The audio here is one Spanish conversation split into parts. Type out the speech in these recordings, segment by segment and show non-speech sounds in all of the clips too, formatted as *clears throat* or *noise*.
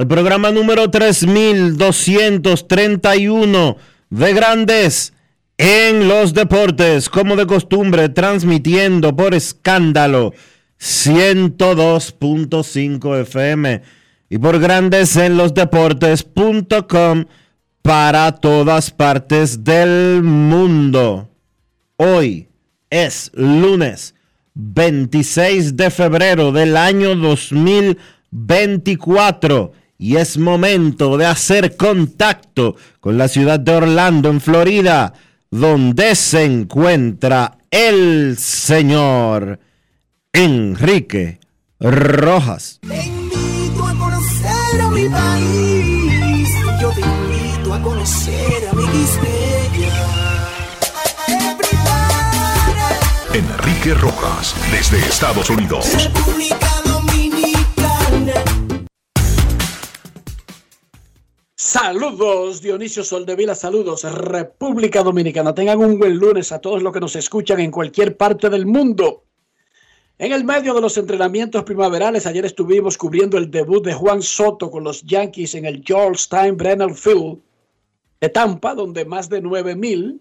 al programa número 3231 de Grandes en los Deportes, como de costumbre, transmitiendo por escándalo 102.5 FM y por Grandes en los Deportes.com para todas partes del mundo. Hoy es lunes 26 de febrero del año 2024 y es momento de hacer contacto con la ciudad de Orlando, en Florida, donde se encuentra el señor Enrique Rojas. Te invito a conocer a mi país. Yo te invito a conocer a mi Enrique Rojas, desde Estados Unidos. República Saludos, Dionisio Soldevila, saludos, República Dominicana. Tengan un buen lunes a todos los que nos escuchan en cualquier parte del mundo. En el medio de los entrenamientos primaverales, ayer estuvimos cubriendo el debut de Juan Soto con los Yankees en el Georgetown Brenner Field de Tampa, donde más de 9 mil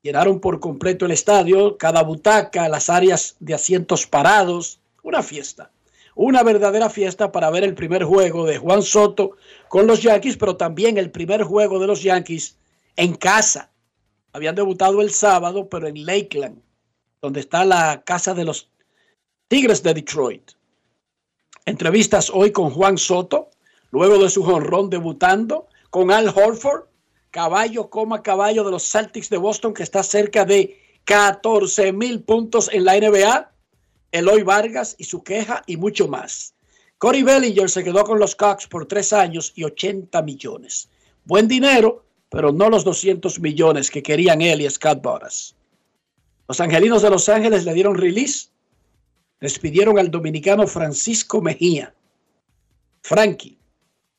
llenaron por completo el estadio, cada butaca, las áreas de asientos parados, una fiesta, una verdadera fiesta para ver el primer juego de Juan Soto con los Yankees, pero también el primer juego de los Yankees en casa. Habían debutado el sábado, pero en Lakeland, donde está la casa de los Tigres de Detroit. Entrevistas hoy con Juan Soto, luego de su jonrón debutando, con Al Horford, caballo coma caballo de los Celtics de Boston, que está cerca de 14 mil puntos en la NBA, Eloy Vargas y su queja y mucho más. Corey Bellinger se quedó con los Cox por tres años y 80 millones. Buen dinero, pero no los 200 millones que querían él y Scott Boras. Los angelinos de Los Ángeles le dieron release. Despidieron al dominicano Francisco Mejía. Frankie,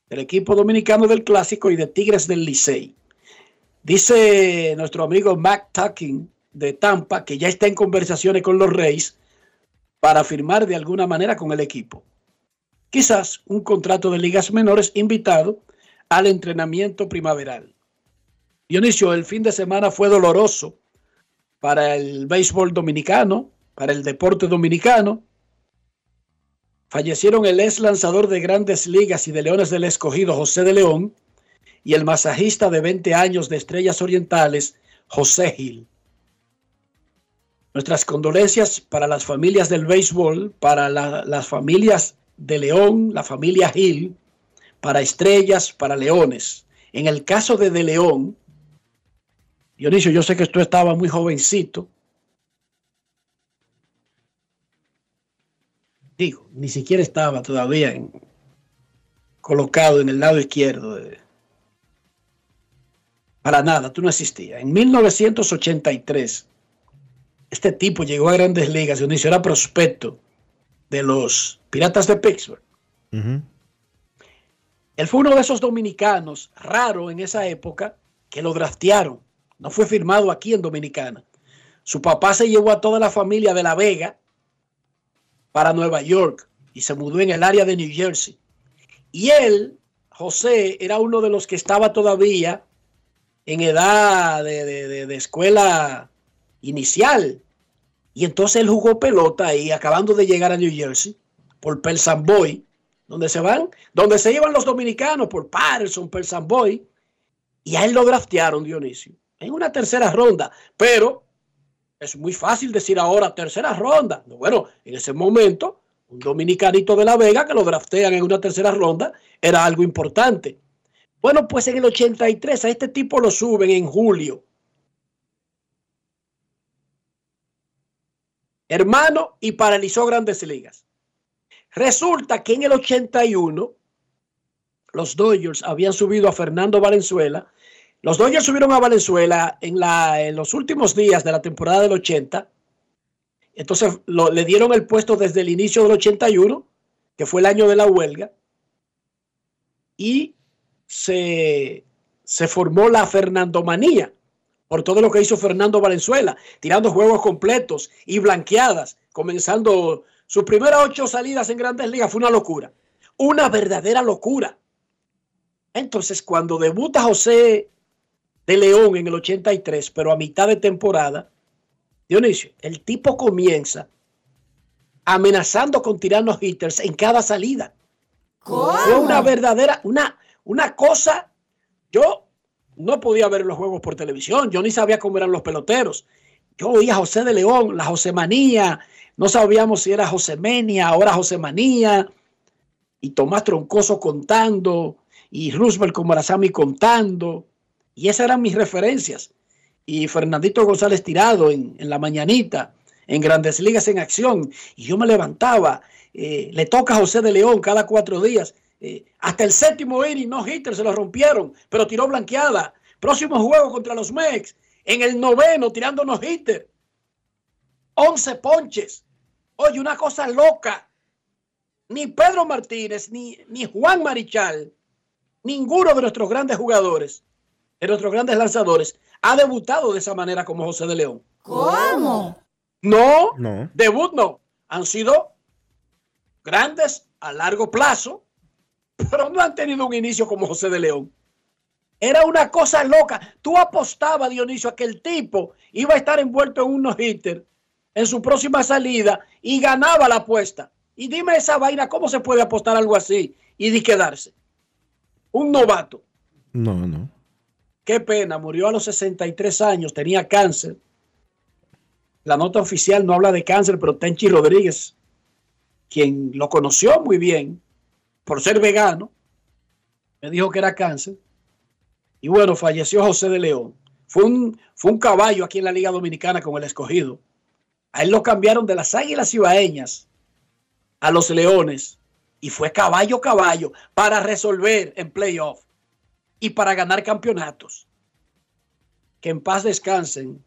del equipo dominicano del Clásico y de Tigres del Licey. Dice nuestro amigo Mac Tucking de Tampa que ya está en conversaciones con los Reyes para firmar de alguna manera con el equipo. Quizás un contrato de ligas menores invitado al entrenamiento primaveral. Dionisio, el fin de semana fue doloroso para el béisbol dominicano, para el deporte dominicano. Fallecieron el ex lanzador de grandes ligas y de Leones del Escogido, José de León, y el masajista de 20 años de Estrellas Orientales, José Gil. Nuestras condolencias para las familias del béisbol, para la- las familias de León, la familia Gil, para Estrellas, para Leones. En el caso de De León, Dionisio, yo sé que tú estabas muy jovencito. Digo, ni siquiera estaba todavía en- colocado en el lado izquierdo Para nada, tú no existías. En 1983, este tipo llegó a grandes ligas, Dionisio era prospecto de los Piratas de Pittsburgh. Él fue uno de esos dominicanos raro en esa época que lo draftearon. No fue firmado aquí en Dominicana. Su papá se llevó a toda la familia de La Vega para Nueva York y se mudó en el área de New Jersey. Y él, José, era uno de los que estaba todavía en edad de, de- de- de escuela inicial. Y entonces él jugó pelota ahí, acabando de llegar a New Jersey, por Pelsan Boy, donde se van, donde se iban los dominicanos, por Patterson, Pelsan Boy. Y a él lo draftearon, Dionisio, en una tercera ronda. Pero es muy fácil decir ahora tercera ronda. Bueno, en ese momento, un dominicanito de La Vega que lo draftean en una tercera ronda era algo importante. Bueno, pues en el 83 a este tipo lo suben en julio. Hermano, y paralizó grandes ligas. Resulta que en el 81 los Dodgers habían subido a Fernando Valenzuela. Los Dodgers subieron a Valenzuela en, los últimos días de la temporada del 80. Entonces le dieron el puesto desde el inicio del 81, que fue el año de la huelga. Y se, se formó la Fernandomanía por todo lo que hizo Fernando Valenzuela, tirando juegos completos y blanqueadas, comenzando sus primeras ocho salidas en grandes ligas. Fue una locura, una verdadera locura. Entonces, cuando debuta José de León en el 83, pero a mitad de temporada, Dionisio, el tipo comienza amenazando con tirarnos hitters en cada salida. Fue una verdadera, una, una cosa. Yo no podía ver los juegos por televisión, yo ni sabía cómo eran los peloteros. Yo oía a José de León, la Josemanía, no sabíamos si era Josemenia, ahora Josemanía, y Tomás Troncoso contando, y Roosevelt con Marazami contando, y esas eran mis referencias. Y Fernandito González tirado en, en la mañanita, en Grandes Ligas en acción, y yo me levantaba, eh, le toca a José de León cada cuatro días, eh, hasta el séptimo inning, no hitter, se lo rompieron, pero tiró blanqueada. Próximo juego contra los Mex, en el noveno, tirando no hitter. 11 ponches. Oye, una cosa loca. Ni Pedro Martínez, ni, ni Juan Marichal, ninguno de nuestros grandes jugadores, de nuestros grandes lanzadores, ha debutado de esa manera como José de León. ¿Cómo? No, No. debut no. Han sido grandes a largo plazo, pero no han tenido un inicio como José de León. Era una cosa loca. Tú apostabas, Dionisio, a que el tipo iba a estar envuelto en unos hitters en su próxima salida y ganaba la apuesta. Y dime esa vaina, ¿cómo se puede apostar algo así y de quedarse? Un novato. No, no. Qué pena, murió a los 63 años, tenía cáncer. La nota oficial no habla de cáncer, pero Tenchi Rodríguez, quien lo conoció muy bien por ser vegano, me dijo que era cáncer. Y bueno, falleció José de León. Fue un, fue un caballo aquí en la Liga Dominicana con el escogido. A él lo cambiaron de las Águilas Ibaeñas a los Leones y fue caballo caballo para resolver en playoff y para ganar campeonatos. Que en paz descansen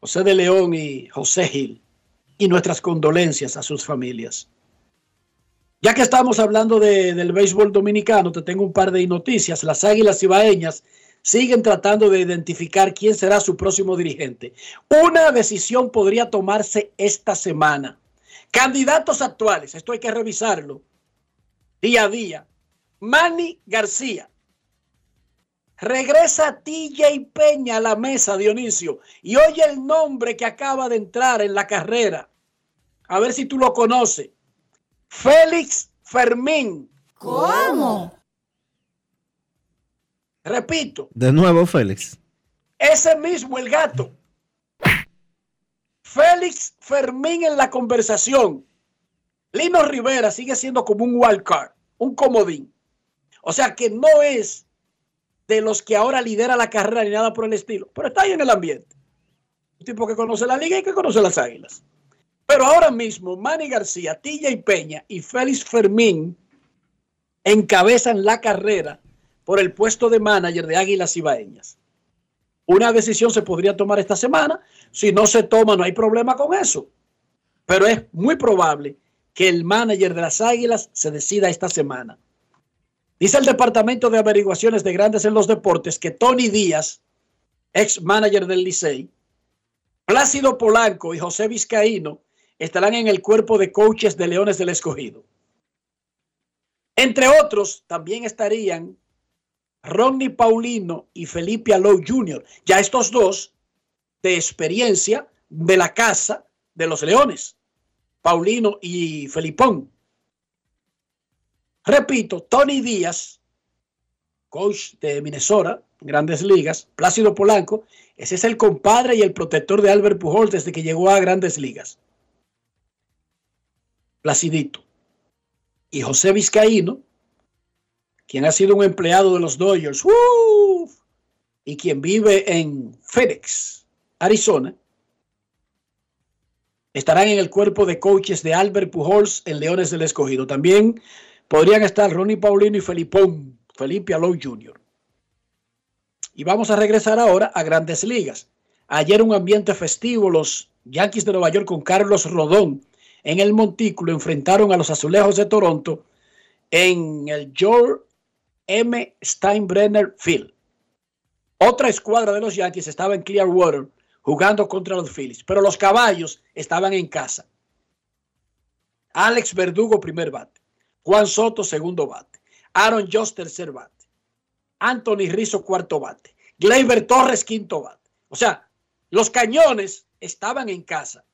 José de León y José Gil y nuestras condolencias a sus familias. Ya que estamos hablando de- del béisbol dominicano, te tengo un par de noticias. Las Águilas Ibaeñas siguen tratando de identificar quién será su próximo dirigente. Una decisión podría tomarse esta semana. Candidatos actuales, esto hay que revisarlo día a día. Manny García. Regresa TJ Peña a la mesa, Dionisio, y oye el nombre que acaba de entrar en la carrera. A ver si tú lo conoces. Félix Fermín. ¿Cómo? Repito, De nuevo, Félix. ese mismo el gato. Félix Fermín en la conversación. Lino Rivera sigue siendo como un wild card, un comodín. O sea que no es de los que ahora lidera la carrera ni nada por el estilo, pero está ahí en el ambiente. Un tipo que conoce la liga y que conoce las águilas. Pero ahora mismo, Manny García, TJ Peña y Félix Fermín encabezan la carrera por el puesto de manager de Águilas Ibaeñas. Una decisión se podría tomar esta semana. Si no se toma, no hay problema con eso. Pero es muy probable que el manager de las Águilas se decida esta semana. Dice el Departamento de Averiguaciones de Grandes en los Deportes que Tony Díaz, ex manager del Licey, Plácido Polanco y José Vizcaíno estarán en el cuerpo de coaches de Leones del Escogido. Entre otros, también estarían Ronnie Paulino y Felipe Alou Jr., ya estos dos de experiencia de la casa de los Leones, Paulino y Felipón. Repito, Tony Díaz, coach de Minnesota, grandes ligas, Plácido Polanco, ese es el compadre y el protector de Albert Pujol desde que llegó a grandes ligas. Placidito. Y José Vizcaíno, quien ha sido un empleado de los Dodgers y quien vive en Phoenix, Arizona, estarán en el cuerpo de coaches de Albert Pujols en Leones del Escogido. También podrían estar Ronnie Paulino y Felipón, Felipe Alou Jr. Y vamos a regresar ahora a grandes ligas. Ayer un ambiente festivo, los Yankees de Nueva York con Carlos Rodón en el montículo enfrentaron a los Azulejos de Toronto en el George M. Steinbrenner Field. Otra escuadra de los Yankees estaba en Clearwater jugando contra los Phillies, pero los caballos estaban en casa. Alex Verdugo, primer bate. Juan Soto, segundo bate. Aaron Joss, tercer bate. Anthony Rizzo, cuarto bate. Gleyber Torres, quinto bate. O sea, los cañones estaban en casa.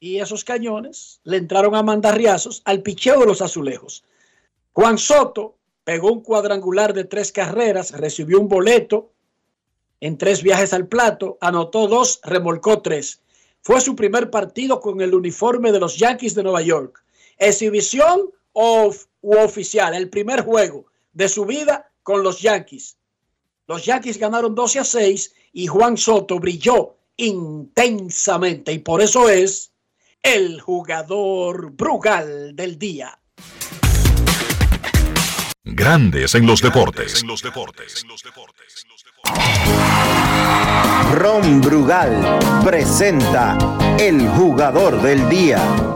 Y esos cañones le entraron a mandarriazos al picheo de los azulejos. Juan Soto pegó un cuadrangular de tres carreras, recibió un boleto en tres viajes al plato, anotó dos, remolcó tres. Fue su primer partido con el uniforme de los Yankees de Nueva York. Exhibición o oficial, el primer juego de su vida con los Yankees. Los Yankees ganaron 12 a 6 y Juan Soto brilló intensamente y por eso es el jugador Brugal del día. Grandes en los deportes. Ron Brugal presenta el jugador del día.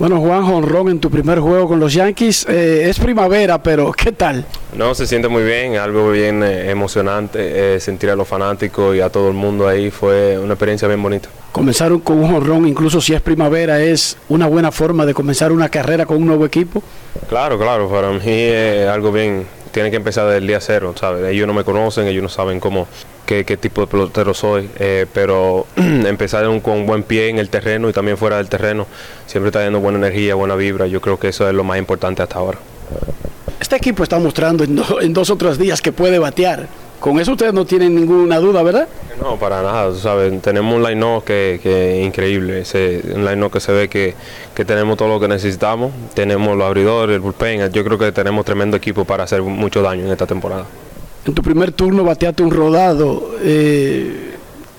Bueno, Juan Honrón, en tu primer juego con los Yankees, eh, es primavera, pero *laughs* ¿qué tal? No, se siente muy bien, algo bien eh, emocionante, eh, sentir a los fanáticos y a todo el mundo ahí fue una experiencia bien bonita. Comenzar con un honrón, incluso si es primavera, es una buena forma de comenzar una carrera con un nuevo equipo. Claro, claro, para mí es algo bien, tiene que empezar desde el día cero, ¿sabes? Ellos no me conocen, ellos no saben cómo, qué, qué tipo de pelotero soy, eh, pero *clears throat* empezar con buen pie en el terreno y también fuera del terreno, siempre está dando buena energía, buena vibra, yo creo que eso es lo más importante hasta ahora. Este equipo está mostrando en, do- en dos o tres días que puede batear. Con eso ustedes no tienen ninguna duda, ¿verdad? No, para nada, tú sabes, tenemos un line-up que, que es increíble, ese, un line-up que se ve que, que tenemos todo lo que necesitamos, tenemos los abridores, el bullpen, yo creo que tenemos tremendo equipo para hacer mucho daño en esta temporada. En tu primer turno bateaste un rodado. eh,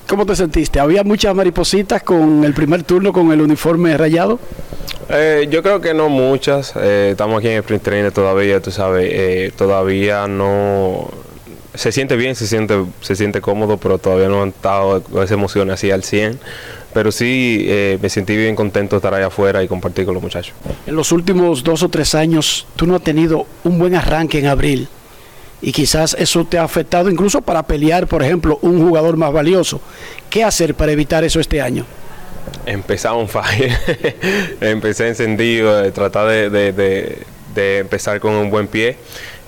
¿Cómo te sentiste? ¿Había muchas maripositas con el primer turno con el uniforme rayado? Eh, yo creo que no muchas. eh, estamos aquí en el sprint training todavía, tú sabes. eh, todavía no. Se siente bien, se siente, se siente cómodo, pero todavía no han estado con esa emoción así al 100. Pero sí eh, me sentí bien contento de estar allá afuera y compartir con los muchachos. En los últimos dos o tres años, tú no has tenido un buen arranque en abril. Y quizás eso te ha afectado incluso para pelear, por ejemplo, un jugador más valioso. ¿Qué hacer para evitar eso este año? Empezar un fire. *laughs* Empecé encendido, eh, tratar de, de- de- de empezar con un buen pie.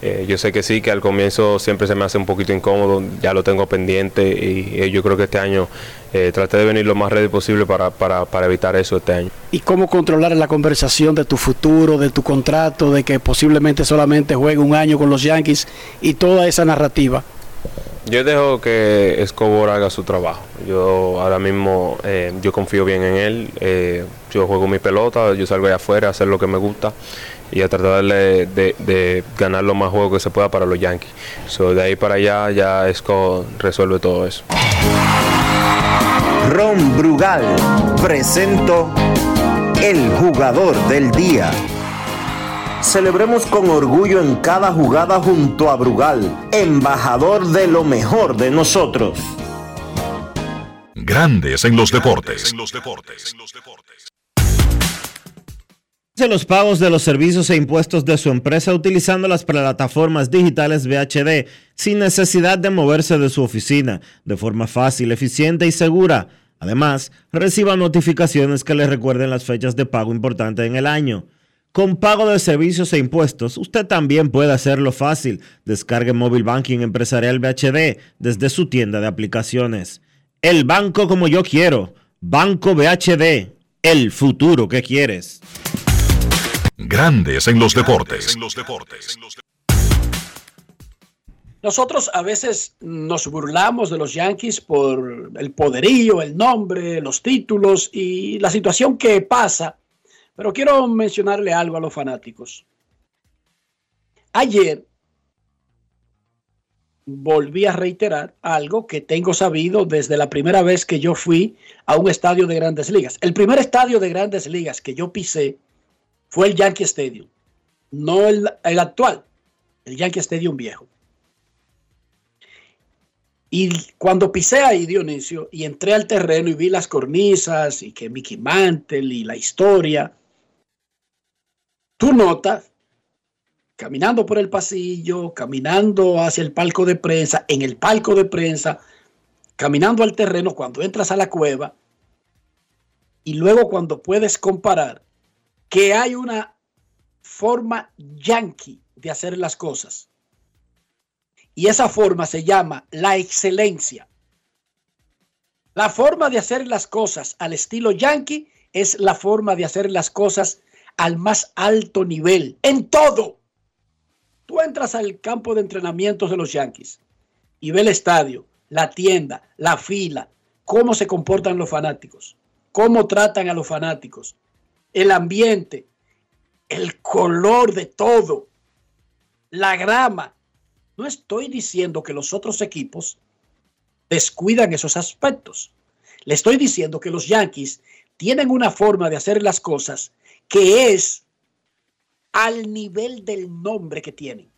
Eh, yo sé que sí, que al comienzo siempre se me hace un poquito incómodo, ya lo tengo pendiente y eh, yo creo que este año eh, traté de venir lo más ready posible para, para, para evitar eso este año. ¿Y cómo controlar la conversación de tu futuro, de tu contrato, de que posiblemente solamente juegue un año con los Yankees y toda esa narrativa? Yo dejo que Escobar haga su trabajo. Yo ahora mismo eh, yo confío bien en él. eh, yo juego mi pelota, yo salgo allá afuera a hacer lo que me gusta y a tratar de, de- de ganar lo más juegos que se pueda para los Yankees. So, de ahí para allá ya Esco resuelve todo eso. Ron Brugal presento el jugador del día. Celebremos con orgullo en cada jugada junto a Brugal, embajador de lo mejor de nosotros. Grandes en los deportes. Hace los pagos de los servicios e impuestos de su empresa utilizando las plataformas digitales VHD sin necesidad de moverse de su oficina, de forma fácil, eficiente y segura. Además, reciba notificaciones que le recuerden las fechas de pago importantes en el año. Con pago de servicios e impuestos, usted también puede hacerlo fácil. Descargue Móvil Banking Empresarial VHD desde su tienda de aplicaciones. El banco como yo quiero. Banco VHD. El futuro que quieres. Grandes en los deportes. Nosotros a veces nos burlamos de los Yankees por el poderío, el nombre, los títulos y la situación que pasa, pero quiero mencionarle algo a los fanáticos. Ayer volví a reiterar algo que tengo sabido desde la primera vez que yo fui a un estadio de grandes ligas. El primer estadio de grandes ligas que yo pisé fue el Yankee Stadium, no el, actual, el Yankee Stadium viejo. Y cuando pisé ahí, Dionisio, y entré al terreno y vi las cornisas y que Mickey Mantle y la historia, tú notas, caminando por el pasillo, caminando hacia el palco de prensa, en el palco de prensa, caminando al terreno cuando entras a la cueva, y luego cuando puedes comparar que hay una forma yankee de hacer las cosas. Y esa forma se llama la excelencia. La forma de hacer las cosas al estilo yankee es la forma de hacer las cosas al más alto nivel, en todo. Tú entras al campo de entrenamientos de los Yankees y ve el estadio, la tienda, la fila, cómo se comportan los fanáticos, cómo tratan a los fanáticos, el ambiente, el color de todo, la grama. No estoy diciendo que los otros equipos descuidan esos aspectos. Le estoy diciendo que los Yankees tienen una forma de hacer las cosas que es al nivel del nombre que tienen.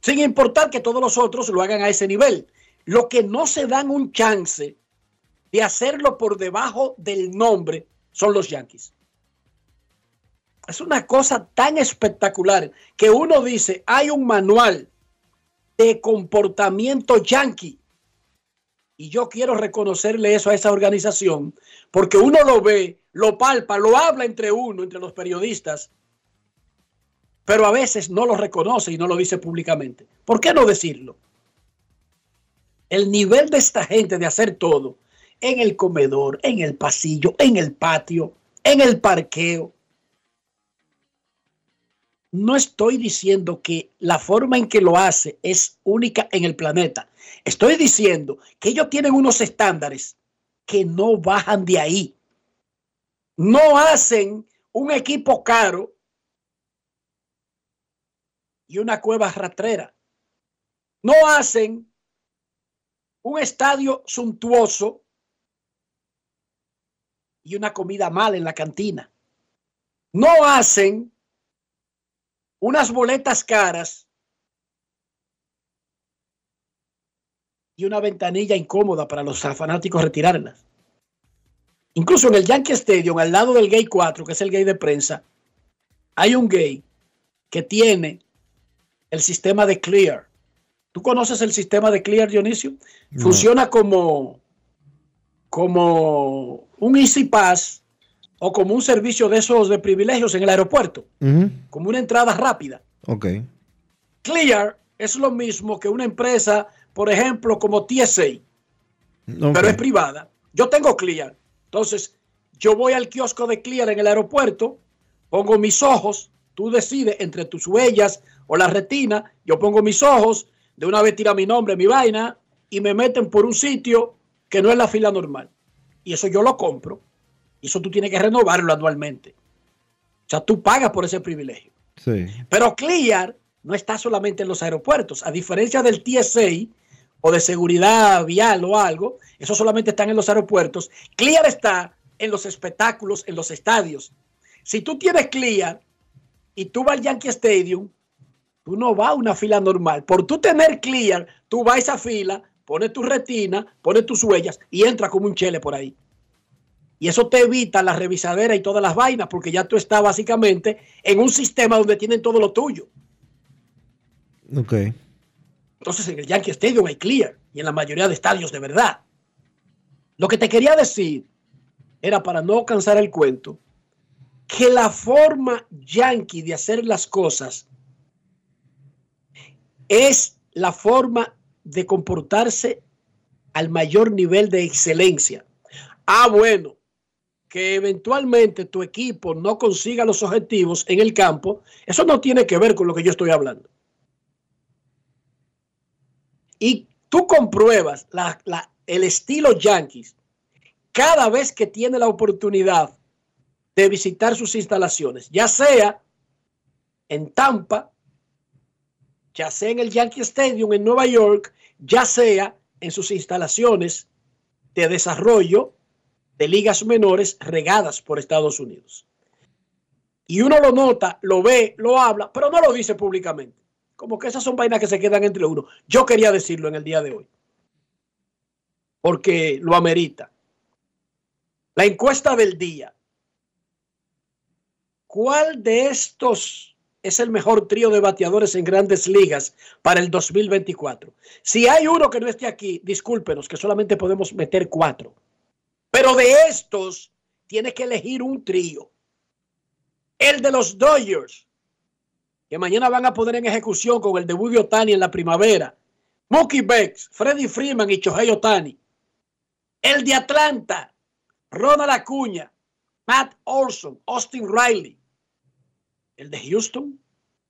Sin importar que todos los otros lo hagan a ese nivel. Lo que no se dan un chance de hacerlo por debajo del nombre son los Yankees. Es una cosa tan espectacular que uno dice, hay un manual de comportamiento yankee. Y yo quiero reconocerle eso a esa organización, porque uno lo ve, lo palpa, lo habla entre uno, entre los periodistas, pero a veces no lo reconoce y no lo dice públicamente. ¿Por qué no decirlo? El nivel de esta gente de hacer todo en el comedor, en el pasillo, en el patio, en el parqueo. No estoy diciendo que la forma en que lo hace es única en el planeta. Estoy diciendo que ellos tienen unos estándares que no bajan de ahí. No hacen un equipo caro y una cueva ratrera. No hacen un estadio suntuoso y una comida mala en la cantina. No hacen unas boletas caras y una ventanilla incómoda para los fanáticos retirarlas. Incluso en el Yankee Stadium, al lado del Gay 4, que es el gay de prensa, hay un gay que tiene el sistema de Clear. ¿Tú conoces el sistema de Clear, Dionisio? No. Funciona como, como un Easy Pass o como un servicio de esos de privilegios en el aeropuerto, uh -huh. como una entrada rápida. Ok. Clear es lo mismo que una empresa, por ejemplo, como TSA, okay. pero es privada. Yo tengo Clear. Entonces, yo voy al kiosco de Clear en el aeropuerto, pongo mis ojos, tú decides entre tus huellas o la retina, yo pongo mis ojos, de una vez tira mi nombre, mi vaina, y me meten por un sitio que no es la fila normal. Y eso yo lo compro. Y eso tú tienes que renovarlo anualmente. O sea, tú pagas por ese privilegio. Sí. Pero Clear no está solamente en los aeropuertos. A diferencia del TSA o de seguridad vial o algo, eso solamente están en los aeropuertos. Clear está en los espectáculos, en los estadios. Si tú tienes Clear, y tú vas al Yankee Stadium, tú no vas a una fila normal. Por tú tener clear, tú vas a esa fila, pones tu retina, pones tus huellas y entra como un chele por ahí. Y eso te evita la revisadera y todas las vainas, porque ya tú estás básicamente en un sistema donde tienen todo lo tuyo. Ok. Entonces en el Yankee Stadium hay clear y en la mayoría de estadios de verdad. Lo que te quería decir era para no cansar el cuento, que la forma yankee de hacer las cosas es la forma de comportarse al mayor nivel de excelencia. Ah, bueno, que eventualmente tu equipo no consiga los objetivos en el campo, eso no tiene que ver con lo que yo estoy hablando. Y tú compruebas la, la, el estilo Yankees cada vez que tiene la oportunidad de visitar sus instalaciones, ya sea en Tampa, ya sea en el Yankee Stadium en Nueva York, ya sea en sus instalaciones de desarrollo de ligas menores regadas por Estados Unidos. Y uno lo nota, lo ve, lo habla, pero no lo dice públicamente. Como que esas son vainas que se quedan entre uno. Yo quería decirlo en el día de hoy. Porque lo amerita. La encuesta del día. ¿Cuál de estos es el mejor trío de bateadores en grandes ligas para el 2024? Si hay uno que no esté aquí, discúlpenos, que solamente podemos meter cuatro. Pero de estos, tiene que elegir un trío. El de los Dodgers, que mañana van a poner en ejecución con el debut de Otani en la primavera. Mookie Becks, Freddie Freeman y Chohei Otani. El de Atlanta, Ronald Acuña, Matt Olson, Austin Riley. El de Houston,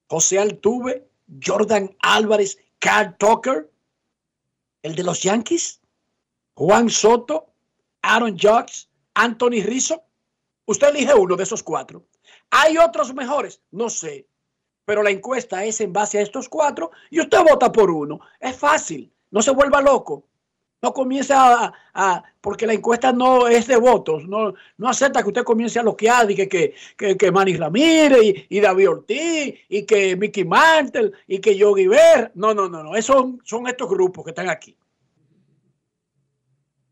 José Altuve, Jordan Álvarez, Carl Tucker. El de los Yankees, Juan Soto, Aaron Judge, Anthony Rizzo. Usted elige uno de esos cuatro. ¿Hay otros mejores? No sé. Pero la encuesta es en base a estos cuatro y usted vota por uno. Es fácil. No se vuelva loco. No comience a, porque la encuesta no es de votos, no, no acepta que usted comience a loquear y que, que, que, que Manny Ramírez y, y, David Ortiz y que Mickey Mantle y que Yogi Ver. No, no, no, no. Esos son, estos grupos que están aquí.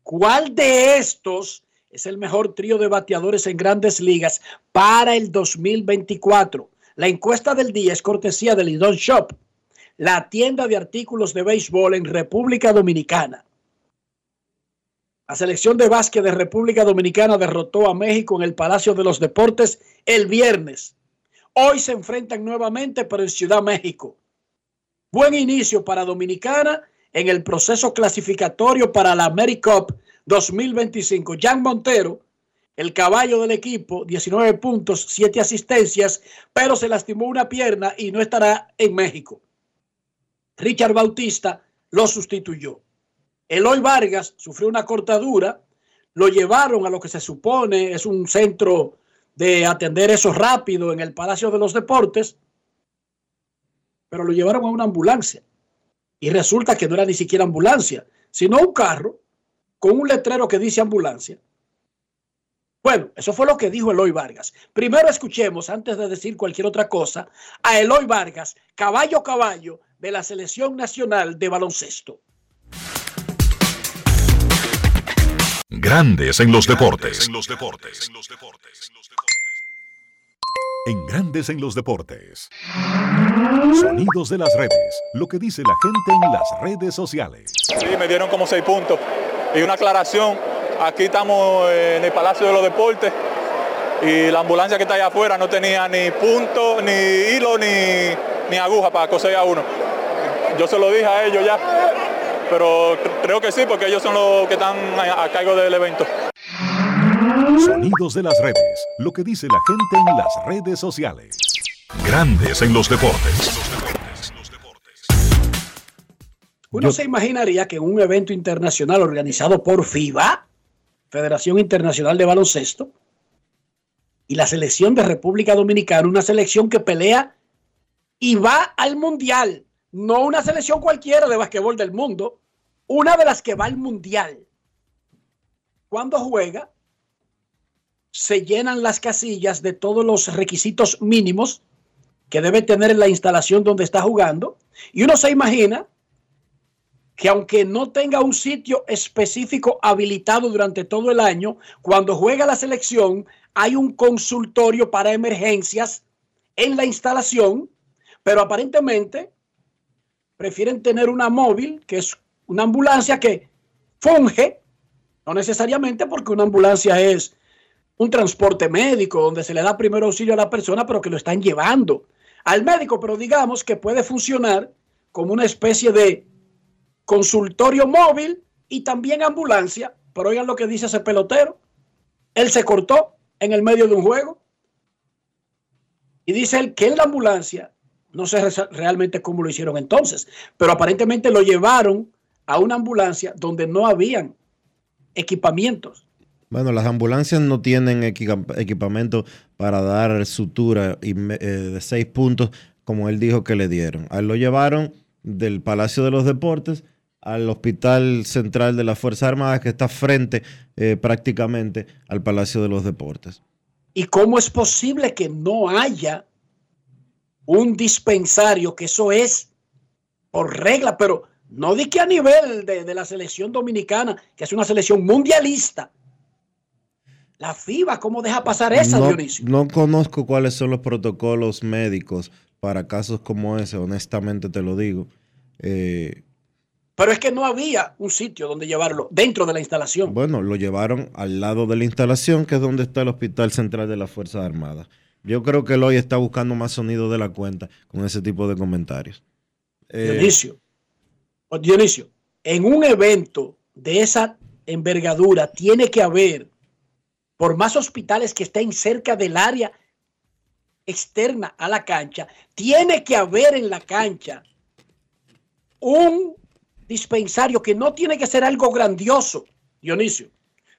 ¿Cuál de estos es el mejor trío de bateadores en grandes ligas para el 2024? La encuesta del día es cortesía del Lidon Shop, la tienda de artículos de béisbol en República Dominicana. La selección de básquet de República Dominicana derrotó a México en el Palacio de los Deportes el viernes. Hoy se enfrentan nuevamente, pero en Ciudad México. Buen inicio para Dominicana en el proceso clasificatorio para la AmeriCup 2025. Jan Montero, el caballo del equipo, 19 puntos, 7 asistencias, pero se lastimó una pierna y no estará en México. Richard Bautista lo sustituyó. Eloy Vargas sufrió una cortadura, lo llevaron a lo que se supone es un centro de atender eso rápido en el Palacio de los Deportes, pero lo llevaron a una ambulancia. Y resulta que no era ni siquiera ambulancia, sino un carro con un letrero que dice ambulancia. Bueno, eso fue lo que dijo Eloy Vargas. Primero escuchemos, antes de decir cualquier otra cosa, a Eloy Vargas, caballo caballo de la Selección Nacional de Baloncesto. Grandes en los deportes. En los deportes. En Grandes en los deportes. Sonidos de las redes. Lo que dice la gente en las redes sociales. Sí, me dieron como seis puntos. Y una aclaración. Aquí estamos en el Palacio de los Deportes. Y la ambulancia que está allá afuera no tenía ni punto, ni hilo, ni, ni aguja para coser a uno. Yo se lo dije a ellos ya pero creo que sí, porque ellos son los que están a, a, cargo del evento. Sonidos de las redes, lo que dice la gente en las redes sociales. Grandes en los deportes. Uno Yo... se imaginaría que en un evento internacional organizado por FIBA, Federación Internacional de Baloncesto, y la selección de República Dominicana, una selección que pelea y va al Mundial no una selección cualquiera de basquetbol del mundo, una de las que va al mundial. Cuando juega, se llenan las casillas de todos los requisitos mínimos que debe tener en la instalación donde está jugando. Y uno se imagina que aunque no tenga un sitio específico habilitado durante todo el año, cuando juega la selección hay un consultorio para emergencias en la instalación, pero aparentemente prefieren tener una móvil, que es una ambulancia que funge, no necesariamente porque una ambulancia es un transporte médico donde se le da primero auxilio a la persona, pero que lo están llevando al médico, pero digamos que puede funcionar como una especie de consultorio móvil y también ambulancia. Pero oigan lo que dice ese pelotero. Él se cortó en el medio de un juego. Y dice él que en la ambulancia, no sé realmente cómo lo hicieron entonces, pero aparentemente lo llevaron a una ambulancia donde no habían equipamientos. Bueno, las ambulancias no tienen equipamiento para dar sutura eh, de seis puntos, como él dijo que le dieron. A él lo llevaron del Palacio de los Deportes al Hospital Central de las Fuerzas Armadas, que está frente eh, prácticamente al Palacio de los Deportes. ¿Y cómo es posible que no haya un dispensario, que eso es por regla, pero no di que a nivel de, de la selección dominicana, que es una selección mundialista, la FIBA, ¿cómo deja pasar esa, no, Dionisio? No conozco cuáles son los protocolos médicos para casos como ese, honestamente te lo digo. Eh, pero es que no había un sitio donde llevarlo dentro de la instalación. Bueno, lo llevaron al lado de la instalación, que es donde está el Hospital Central de las Fuerzas Armadas. Yo creo que él hoy está buscando más sonido de la cuenta con ese tipo de comentarios. Eh, Dionisio, Dionisio, en un evento de esa envergadura tiene que haber por más hospitales que estén cerca del área externa a la cancha, tiene que haber en la cancha un dispensario que no tiene que ser algo grandioso, Dionisio.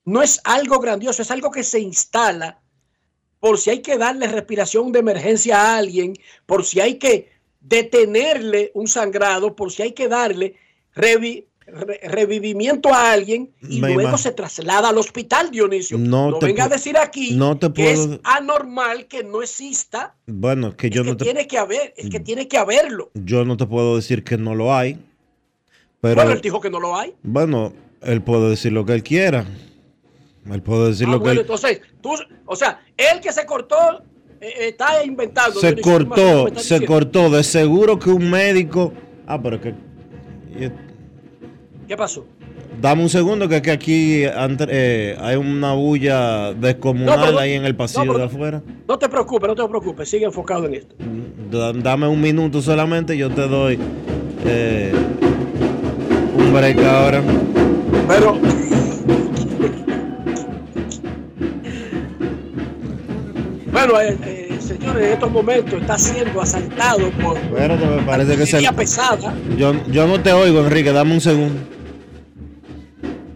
No es algo grandioso, es algo que se instala por si hay que darle respiración de emergencia a alguien, por si hay que detenerle un sangrado, por si hay que darle revi revivimiento a alguien y luego se traslada al hospital, Dionisio. No, venga a decir aquí que es anormal que no exista. Bueno, que yo no tiene que haber, es que tiene que haberlo. Yo no te puedo decir que no lo hay. Pero, bueno, él dijo que no lo hay. Bueno, él puede decir lo que él quiera. Él puede decir ah, lo que él... entonces, tú, o sea, él que se cortó eh, eh, está inventando. Se cortó, se cortó. De seguro que un médico. Ah, pero que ¿Qué pasó? Dame un segundo, que, que aquí eh, hay una bulla descomunal ahí en el pasillo de afuera. No te preocupes, no te preocupes, sigue enfocado en esto. dame un minuto solamente, yo te doy eh, un break ahora. Pero. Bueno, eh, señores, en estos momentos está siendo asaltado por. Espérate, me parece que se. pesada. Yo, yo no te oigo, Enrique, dame un segundo.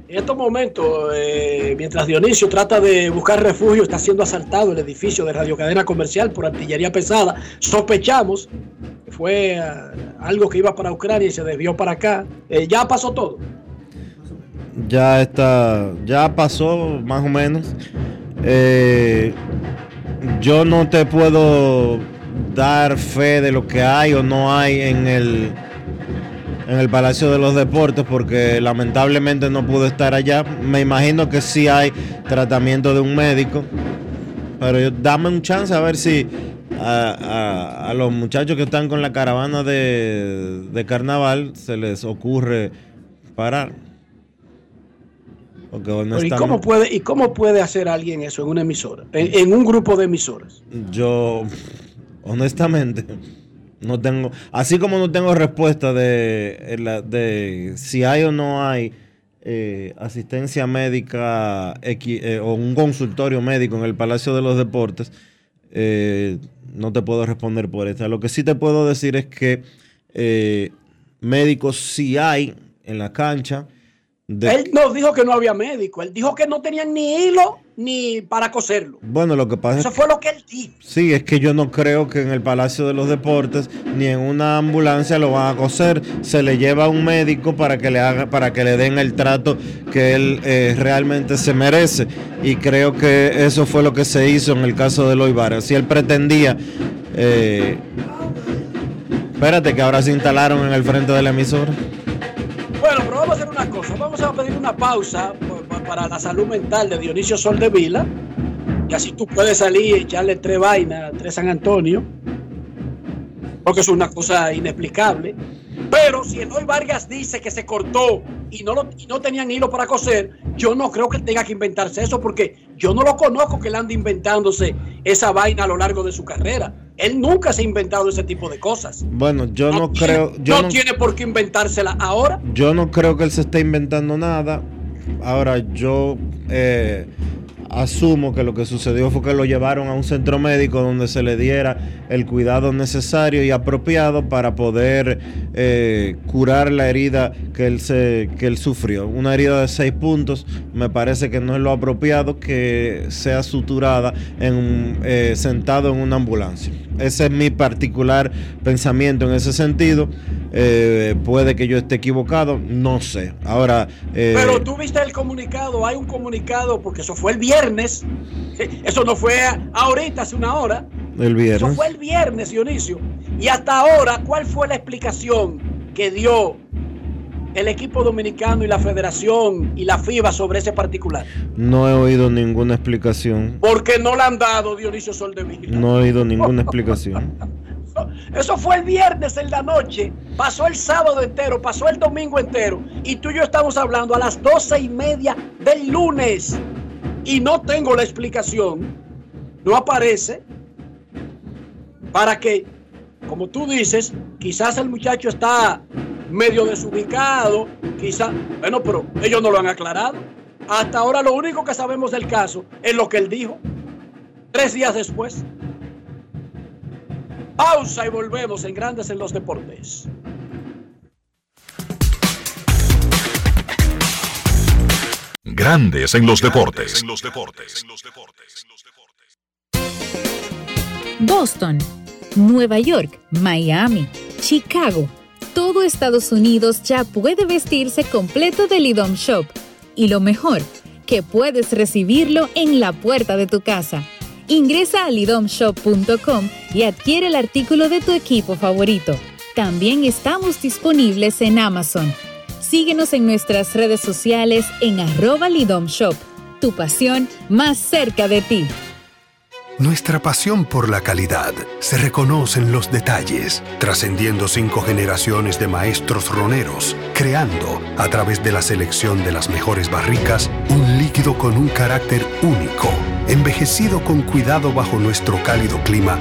En estos momentos, eh, mientras Dionisio trata de buscar refugio, está siendo asaltado el edificio de Radio Cadena Comercial por artillería pesada. Sospechamos que fue eh, algo que iba para Ucrania y se desvió para acá. Eh, ya pasó todo. Ya está, ya pasó más o menos. Yo no te puedo dar fe de lo que hay o no hay en el en el Palacio de los Deportes porque lamentablemente no pude estar allá. Me imagino que sí hay tratamiento de un médico, pero dame un chance a ver si a, los muchachos que están con la caravana de, carnaval se les ocurre parar. ¿Y, cómo puede, ¿Y cómo puede hacer alguien eso en una emisora? en un grupo de emisoras. Yo, honestamente. No tengo, así como no tengo respuesta de, de si hay o no hay eh, asistencia médica eh, o un consultorio médico en el Palacio de los Deportes, eh, no te puedo responder por esta. Lo que sí te puedo decir es que médicos sí hay en la cancha. De- Él no dijo que no había médico, él dijo que no tenían ni hilo ni para coserlo. Bueno, lo que pasa es Eso fue lo que él dijo. Sí, es que yo no creo que en el Palacio de los Deportes ni en una ambulancia lo van a coser. Se le lleva a un médico para que le haga, para que le den el trato que él eh, realmente se merece. Y creo que eso fue lo que se hizo en el caso de Loy Vargas. Si él pretendía, eh, espérate que ahora se instalaron en el frente de la emisora. Una pausa para la salud mental de Dionisio Soldevila. Y así tú puedes salir y echarle tres vainas, tres San Antonio. Porque es una cosa inexplicable. Pero si Eloy Vargas dice que se cortó y no, lo, y no tenían hilo para coser, yo no creo que tenga que inventarse eso porque yo no lo conozco que él ande inventándose esa vaina a lo largo de su carrera. Él nunca se ha inventado ese tipo de cosas. Bueno, yo no, creo, yo no no, tiene por qué inventársela ahora. yo no creo que él se esté inventando nada. Ahora yo eh, asumo que lo que sucedió fue que lo llevaron a un centro médico donde se le diera el cuidado necesario y apropiado para poder eh, curar la herida que él, se, que él sufrió. Una herida de seis puntos, me parece que no es lo apropiado que sea suturada en eh, sentado en una ambulancia. Ese es mi particular pensamiento en ese sentido. Eh, puede que yo esté equivocado, no sé. Ahora, eh, Pero tú viste el comunicado, hay un comunicado, porque eso fue el viernes. Eso no fue ahorita, hace una hora. el Eso viernes. fue el viernes, Dionisio. Y hasta ahora, ¿cuál fue la explicación que dio el equipo dominicano y la federación y la FIBA sobre ese particular? No he oído ninguna explicación. Porque no le han dado Dionisio Soldevila. No he oído ninguna explicación. *laughs* Eso fue el viernes en la noche, pasó el sábado entero, pasó el domingo entero, y tú y yo estamos hablando a las doce y media del lunes. Y no tengo la explicación, no aparece, para que, como tú dices, quizás el muchacho está medio desubicado, quizás, bueno, pero ellos no lo han aclarado. Hasta ahora lo único que sabemos del caso es lo que él dijo, tres días después. Pausa y volvemos en Grandes en los Deportes. Grandes en los deportes. Boston, Nueva York, Miami, Chicago. Todo Estados Unidos ya puede vestirse completo del IDOM Shop. Y lo mejor, que puedes recibirlo en la puerta de tu casa. Ingresa a lidomshop.com y adquiere el artículo de tu equipo favorito. También estamos disponibles en Amazon. Síguenos en nuestras redes sociales en arroba lidomshop. Tu pasión más cerca de ti. Nuestra pasión por la calidad se reconoce en los detalles, trascendiendo cinco generaciones de maestros roneros, creando, a través de la selección de las mejores barricas, un líquido con un carácter único, envejecido con cuidado bajo nuestro cálido clima,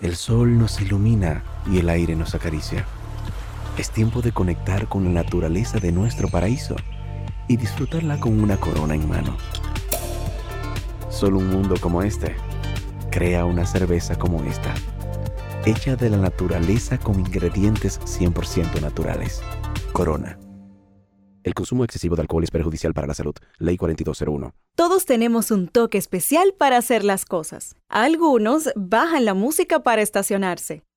el sol nos ilumina y el aire nos acaricia. Es tiempo de conectar con la naturaleza de nuestro paraíso y disfrutarla con una corona en mano. Solo un mundo como este crea una cerveza como esta, hecha de la naturaleza con ingredientes 100% naturales. Corona. El consumo excesivo de alcohol es perjudicial para la salud. Ley 4201. Todos tenemos un toque especial para hacer las cosas. Algunos bajan la música para estacionarse.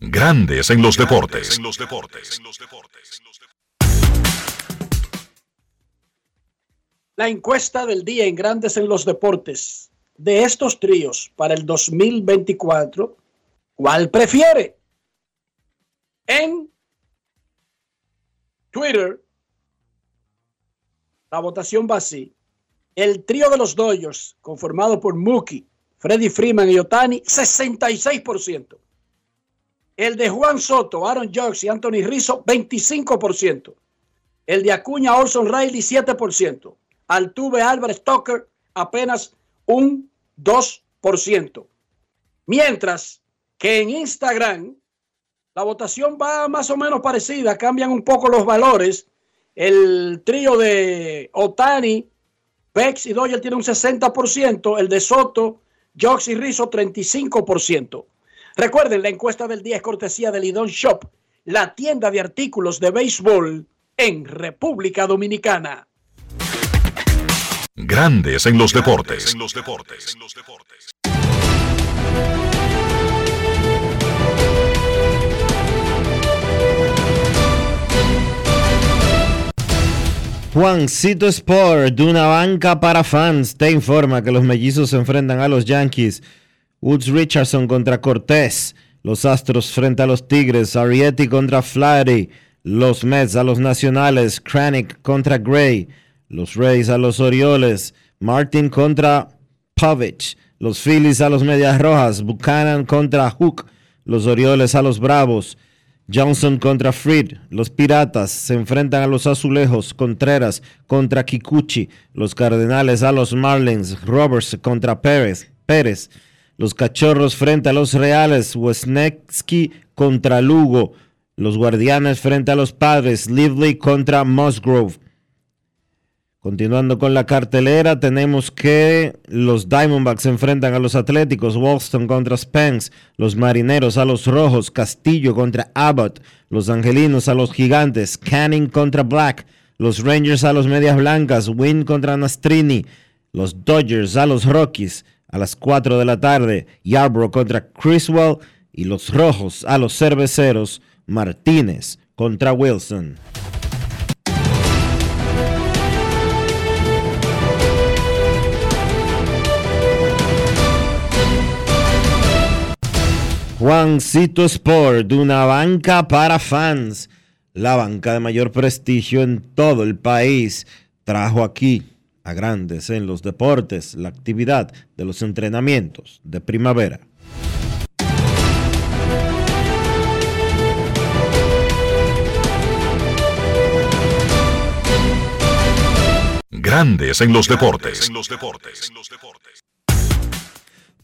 Grandes en los deportes. La encuesta del día en Grandes en los Deportes. De estos tríos para el 2024, ¿cuál prefiere? En Twitter, la votación va así. El trío de los Dodgers, conformado por Mookie, Freddie Freeman y Otani, 66%. El de Juan Soto, Aaron Judge y Anthony Rizzo, 25%. El de Acuña, Orson Riley, 7%. Altuve, Álvarez, Tucker, apenas un 2%. Mientras que en Instagram la votación va más o menos parecida, cambian un poco los valores. El trío de Otani, Bex y Doyle tiene un 60%, el de Soto, Jox y Rizzo 35%. Recuerden, la encuesta del día es cortesía de Lidon Shop, la tienda de artículos de béisbol en República Dominicana. Grandes en los deportes. Juancito Sport, de una banca para fans, te informa que los mellizos se enfrentan a los Yankees. Woods Richardson contra Cortés. Los Astros frente a los Tigres. Arrieti contra Flaherty. Los Mets a los Nacionales. Kranick contra Gray. Los Rays a los Orioles. Martin contra Povich. Los Phillies a los Medias Rojas. Buchanan contra Hook. Los Orioles a los Bravos. Johnson contra Fried. Los Piratas se enfrentan a los Azulejos. Contreras contra Kikuchi. Los Cardenales a los Marlins. Roberts contra Pérez. Pérez. Los Cachorros frente a los Reales. Wesneski contra Lugo. Los Guardianes frente a los Padres. Lively contra Musgrove. Continuando con la cartelera, tenemos que los Diamondbacks se enfrentan a los Atléticos, Walston contra Spence, los Marineros a los Rojos, Castillo contra Abbott, los Angelinos a los Gigantes, Canning contra Black, los Rangers a los Medias Blancas, Wynn contra Nastrini, los Dodgers a los Rockies a las 4 de la tarde, Yarbrough contra Criswell y los Rojos a los Cerveceros, Martínez contra Wilson. Juancito Sport, una banca para fans, la banca de mayor prestigio en todo el país, trajo aquí a grandes en los deportes la actividad de los entrenamientos de primavera. Grandes en los deportes.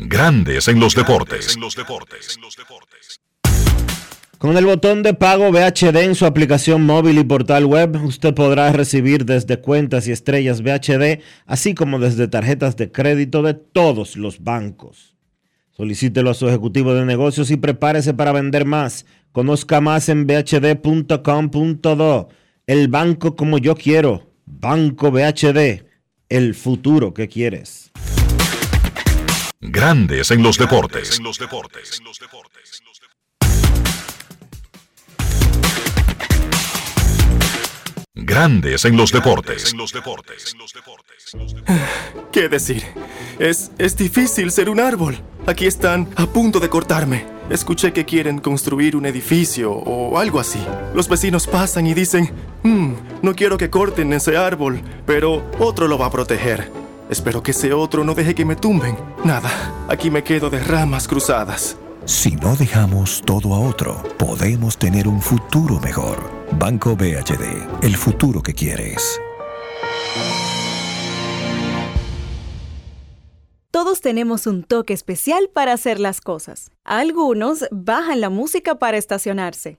Grandes en los deportes. Con el botón de pago VHD en su aplicación móvil y portal web, usted podrá recibir desde cuentas y estrellas VHD, así como desde tarjetas de crédito de todos los bancos. Solicítelo a su ejecutivo de negocios y prepárese para vender más. Conozca más en bhd.com.do. El banco como yo quiero. Banco VHD. El futuro que quieres. Grandes en los deportes. Grandes en los deportes. ¿Qué decir? Es, es difícil ser un árbol. Aquí están a punto de cortarme. Escuché que quieren construir un edificio o algo así. Los vecinos pasan y dicen, "Hmm, no quiero que corten ese árbol, pero otro lo va a proteger. Espero que ese otro no deje que me tumben. Nada, aquí me quedo de ramas cruzadas. Si no dejamos todo a otro, podemos tener un futuro mejor. Banco BHD, el futuro que quieres. Todos tenemos un toque especial para hacer las cosas. Algunos bajan la música para estacionarse.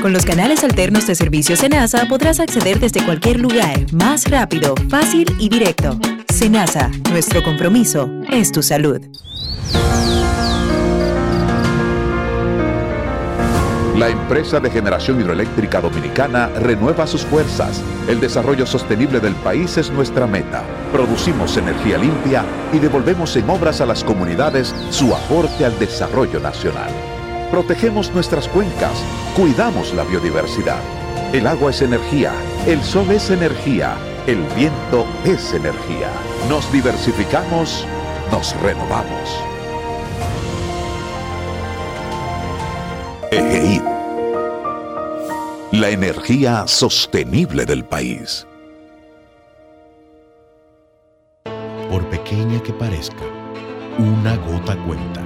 Con los canales alternos de servicio Senasa podrás acceder desde cualquier lugar, más rápido, fácil y directo. Senasa, nuestro compromiso es tu salud. La empresa de generación hidroeléctrica dominicana renueva sus fuerzas. El desarrollo sostenible del país es nuestra meta. Producimos energía limpia y devolvemos en obras a las comunidades su aporte al desarrollo nacional. Protegemos nuestras cuencas, cuidamos la biodiversidad. El agua es energía, el sol es energía, el viento es energía. Nos diversificamos, nos renovamos. EGI. La energía sostenible del país. Por pequeña que parezca, una gota cuenta.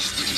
Thank you.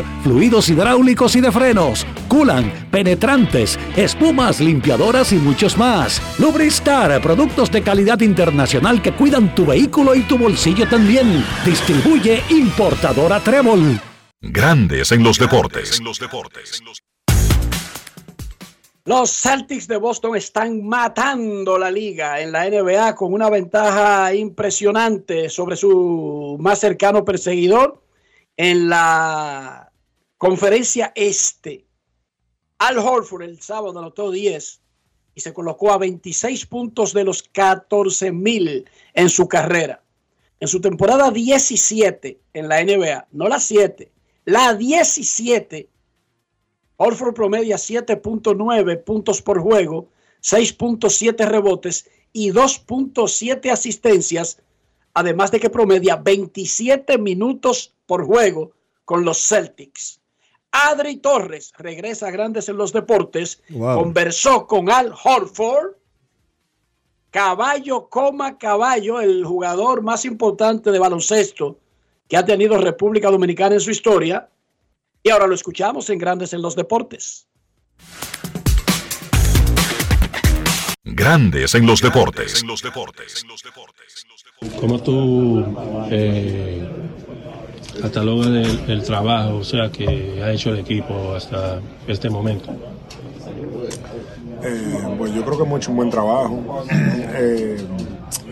fluidos hidráulicos y de frenos, culan, penetrantes, espumas, limpiadoras y muchos más. Lubristar, productos de calidad internacional que cuidan tu vehículo y tu bolsillo también. Distribuye importadora Trébol. Grandes en los deportes. Los Celtics de Boston están matando la liga en la NBA con una ventaja impresionante sobre su más cercano perseguidor en la conferencia este. Al Horford el sábado anotó 10 y se colocó a 26 puntos de los 14 mil en su carrera. En su temporada 17 en la NBA, no la 7, la 17, Horford promedia 7.9 puntos por juego, 6.7 rebotes y 2.7 asistencias, además de que promedia 27 minutos por juego con los Celtics. Adri Torres regresa a Grandes en los Deportes, Wow. conversó con Al Horford, caballo coma caballo, el jugador más importante de baloncesto que ha tenido República Dominicana en su historia. Y ahora lo escuchamos en Grandes en los Deportes. Grandes en los deportes. ¿Cómo tú eh, catalogas el, el trabajo o sea, que ha hecho el equipo hasta este momento? Eh, pues yo creo que hemos hecho un buen trabajo. Eh,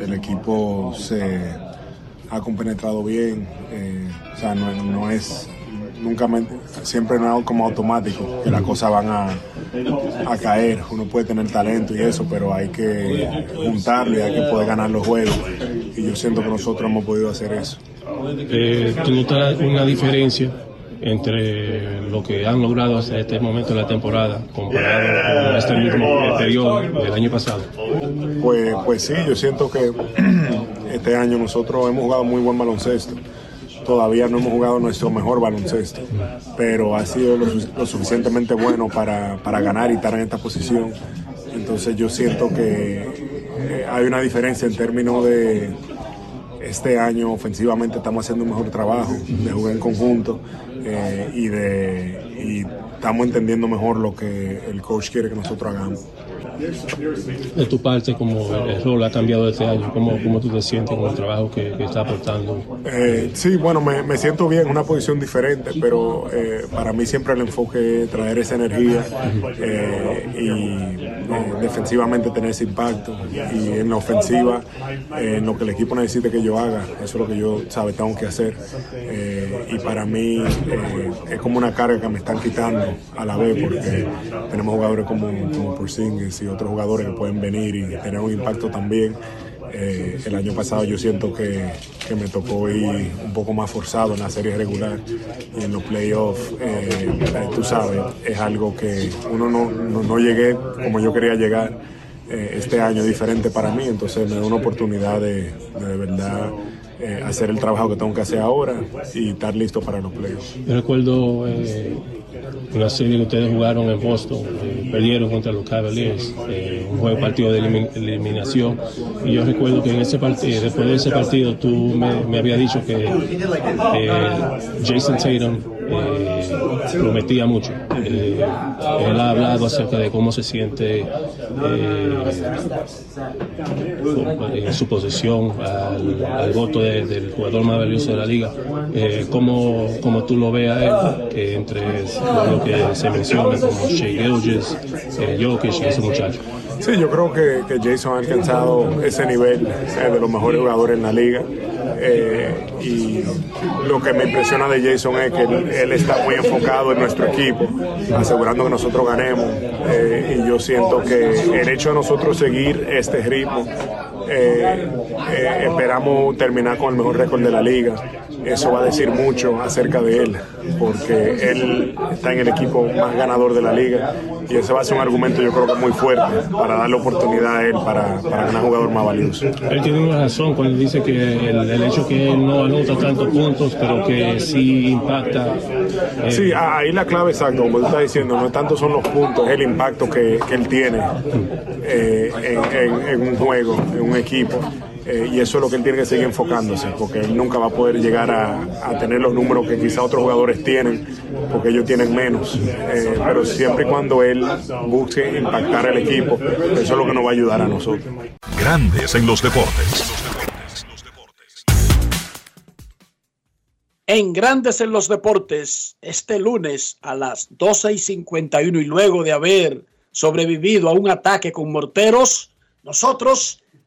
el equipo se ha compenetrado bien. eh, o sea, no, no es nunca me- siempre no es como automático que las cosas van a, a caer. Uno puede tener talento y eso, pero hay que juntarlo y hay que poder ganar los juegos. Y yo siento que nosotros hemos podido hacer eso. Eh, ¿Tú notas una diferencia entre lo que han logrado hasta este momento de la temporada comparado con este mismo periodo del año pasado? Pues, pues sí, yo siento que *clears throat* este año nosotros hemos jugado muy buen baloncesto. Todavía no hemos jugado nuestro mejor baloncesto, pero ha sido lo, su- lo suficientemente bueno para, para ganar y estar en esta posición. Entonces yo siento que hay una diferencia en términos de este año ofensivamente estamos haciendo un mejor trabajo de jugar en conjunto eh, y de estamos entendiendo mejor lo que el coach quiere que nosotros hagamos. De tu parte, como el rol ha cambiado este año, ¿cómo, cómo tú te sientes con el trabajo que, que está aportando? Eh, sí, bueno, me, me siento bien, una posición diferente, pero eh, para mí siempre el enfoque es traer esa energía eh, y eh, defensivamente tener ese impacto. Y en la ofensiva, eh, en lo que el equipo necesite que yo haga, eso es lo que yo sabe, tengo que hacer. Y para mí eh, es como una carga que me están quitando a la vez, porque tenemos jugadores como, como Porzingis y otros jugadores que pueden venir y tener un impacto también. Eh, el año pasado yo siento que, que me tocó ir un poco más forzado en la serie regular y en los playoffs, eh, eh, tú sabes, es algo que uno no, no, no llegué como yo quería llegar. Eh, este año diferente para mí, entonces me da una oportunidad de, de, de verdad eh, hacer el trabajo que tengo que hacer ahora y estar listo para los playoffs. Yo recuerdo eh, una serie que ustedes jugaron en Boston, eh, perdieron contra los Cavaliers, eh, un juego partido de elimin- eliminación. Y yo recuerdo que en ese partido, después de ese partido, tú me, me habías dicho que eh, Jason Tatum eh, prometía mucho. Eh, él ha hablado acerca de cómo se siente eh, en su posición al, voto de- del jugador más valioso de la liga. Eh, ¿cómo, cómo tú lo ves a él? Que entre lo que se menciona como Shea Gilgis, eh, Jokic y ese muchacho. Sí, yo creo que, Jason ha alcanzado ese nivel de los mejores jugadores en la liga. Eh, y lo que me impresiona de Jason es que él, está muy enfocado en nuestro equipo, asegurando que nosotros ganemos. Eh, y yo siento que el hecho de nosotros seguir este ritmo, eh, eh, esperamos terminar con el mejor récord de la liga. Eso va a decir mucho acerca de él, porque él está en el equipo más ganador de la liga y ese va a ser un argumento yo creo que muy fuerte para darle oportunidad a él para, para ganar jugador más valioso. Él tiene una razón cuando dice que el, el hecho que él no anota tantos puntos, pero que sí impacta. eh, Sí, ahí la clave exacta, como tú estás diciendo, no tanto son los puntos, es el impacto que, que él tiene eh, en, en- en un juego, en un equipo. Eh, y eso es lo que él tiene que seguir enfocándose, porque él nunca va a poder llegar a, a tener los números que quizá otros jugadores tienen, porque ellos tienen menos. Eh, pero siempre y cuando él busque impactar al equipo, eso es lo que nos va a ayudar a nosotros. Grandes en los deportes. En Grandes en los Deportes, este lunes a las 12 y 51 y luego de haber sobrevivido a un ataque con morteros, nosotros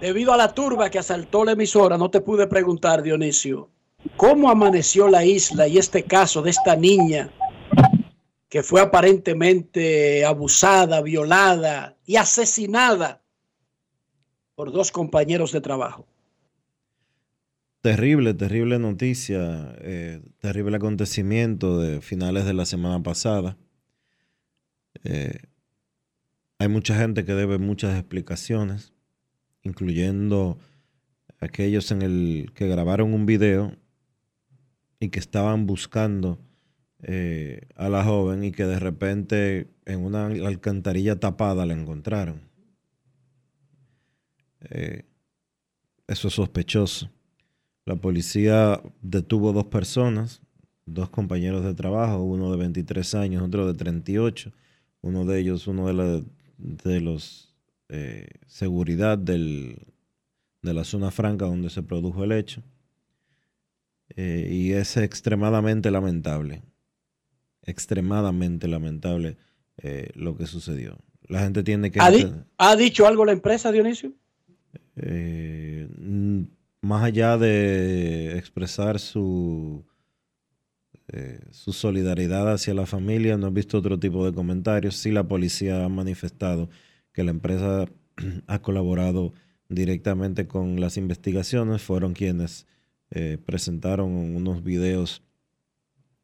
Debido a la turba que asaltó la emisora, no te pude preguntar, Dionisio, ¿cómo amaneció la isla y este caso de esta niña que fue aparentemente abusada, violada y asesinada por dos compañeros de trabajo? Terrible, terrible noticia, eh, terrible acontecimiento de finales de la semana pasada. Eh, hay mucha gente que debe muchas explicaciones, incluyendo aquellos en el que grabaron un video y que estaban buscando eh, a la joven y que de repente en una alcantarilla tapada la encontraron. Eh, eso es sospechoso. La policía detuvo dos personas, dos compañeros de trabajo, uno de 23 años, otro de 38. Uno de ellos, uno de, los eh, seguridad del, de la zona franca donde se produjo el hecho. Eh, y es extremadamente lamentable, extremadamente lamentable eh, lo que sucedió. La gente tiene que... ¿Ha, di- ha dicho algo la empresa, Dionisio? más allá de expresar su, eh, su solidaridad hacia la familia, no he visto otro tipo de comentarios. Sí, la policía ha manifestado que la empresa *clears throat* ha colaborado directamente con las investigaciones. Fueron quienes eh, presentaron unos videos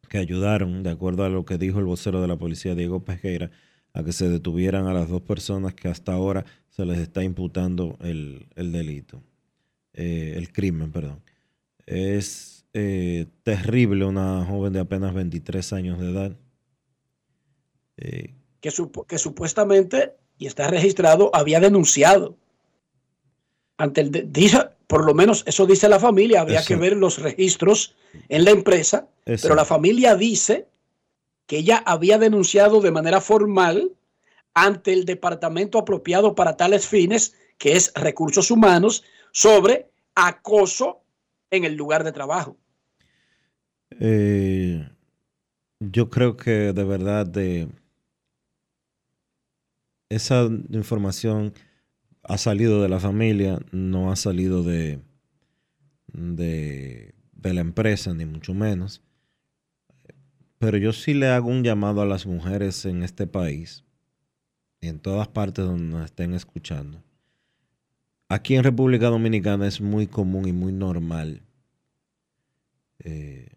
que ayudaron, de acuerdo a lo que dijo el vocero de la policía, Diego Pejeira, a que se detuvieran a las dos personas que hasta ahora se les está imputando el, el delito, eh, el crimen, perdón. Es eh, terrible una joven de apenas 23 años de edad. Que supuestamente, y está registrado, había denunciado. Ante el de- dice, por lo menos eso dice la familia, habría Eso. que ver los registros en la empresa, pero la familia dice que ella había denunciado de manera formal ante el departamento apropiado para tales fines, que es recursos humanos, sobre acoso en el lugar de trabajo. Eh, yo creo que de verdad de esa información ha salido de la familia, no ha salido de, de, la empresa, ni mucho menos. Pero yo sí le hago un llamado a las mujeres en este país y en todas partes donde nos estén escuchando. Aquí en República Dominicana es muy común y muy normal eh,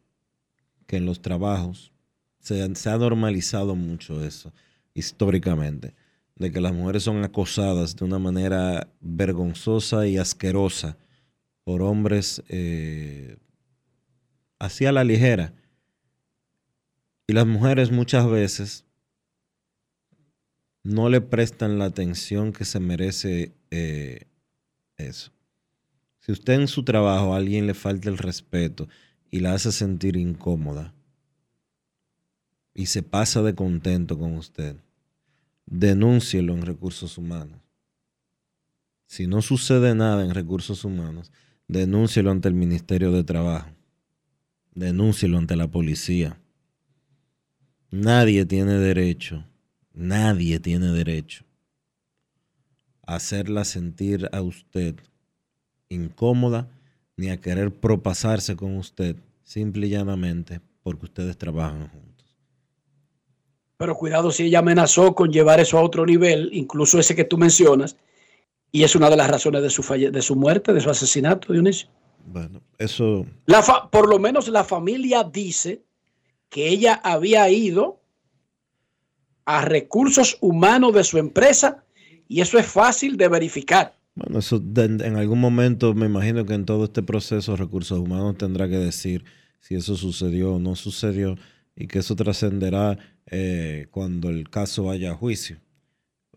que en los trabajos se, se ha normalizado mucho eso históricamente, de que las mujeres son acosadas de una manera vergonzosa y asquerosa por hombres eh, así a la ligera. Y las mujeres muchas veces no le prestan la atención que se merece eh, eso. Si usted en su trabajo a alguien le falta el respeto y la hace sentir incómoda y se pasa de contento con usted, denúncielo en recursos humanos. Si no sucede nada en recursos humanos, denúncielo ante el Ministerio de Trabajo. Denúncielo ante la policía. Nadie tiene derecho, nadie tiene derecho a hacerla sentir a usted incómoda ni a querer propasarse con usted simple y llanamente porque ustedes trabajan juntos. Pero cuidado si ella amenazó con llevar eso a otro nivel, incluso ese que tú mencionas, y es una de las razones de su, falle de su muerte, de su asesinato, Dionisio. Bueno, eso... La por lo menos la familia dice que ella había ido a recursos humanos de su empresa y eso es fácil de verificar. Bueno, eso de- en algún momento me imagino que en todo este proceso recursos humanos tendrá que decir si eso sucedió o no sucedió y que eso trascenderá eh, cuando el caso vaya a juicio.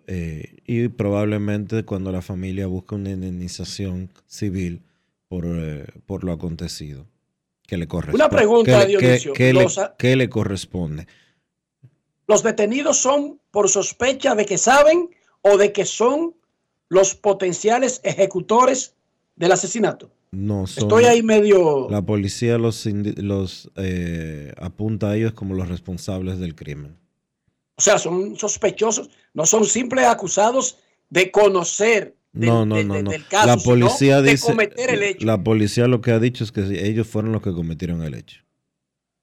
Eh, y probablemente cuando la familia busque una indemnización civil por, eh, por lo acontecido. Que le corresponde. pregunta, ¿Qué, Dionisio. Los qué le corresponde? ¿Los detenidos son por sospecha de que saben o de que son los potenciales ejecutores del asesinato? No son, Estoy ahí medio... La policía los, eh, apunta a ellos como los responsables del crimen. O sea, son sospechosos, no son simples acusados de conocer del, No, no, de- no, de- no. del caso, La sino policía de dice, cometer el hecho. la policía lo que ha dicho es que ellos fueron los que cometieron el hecho.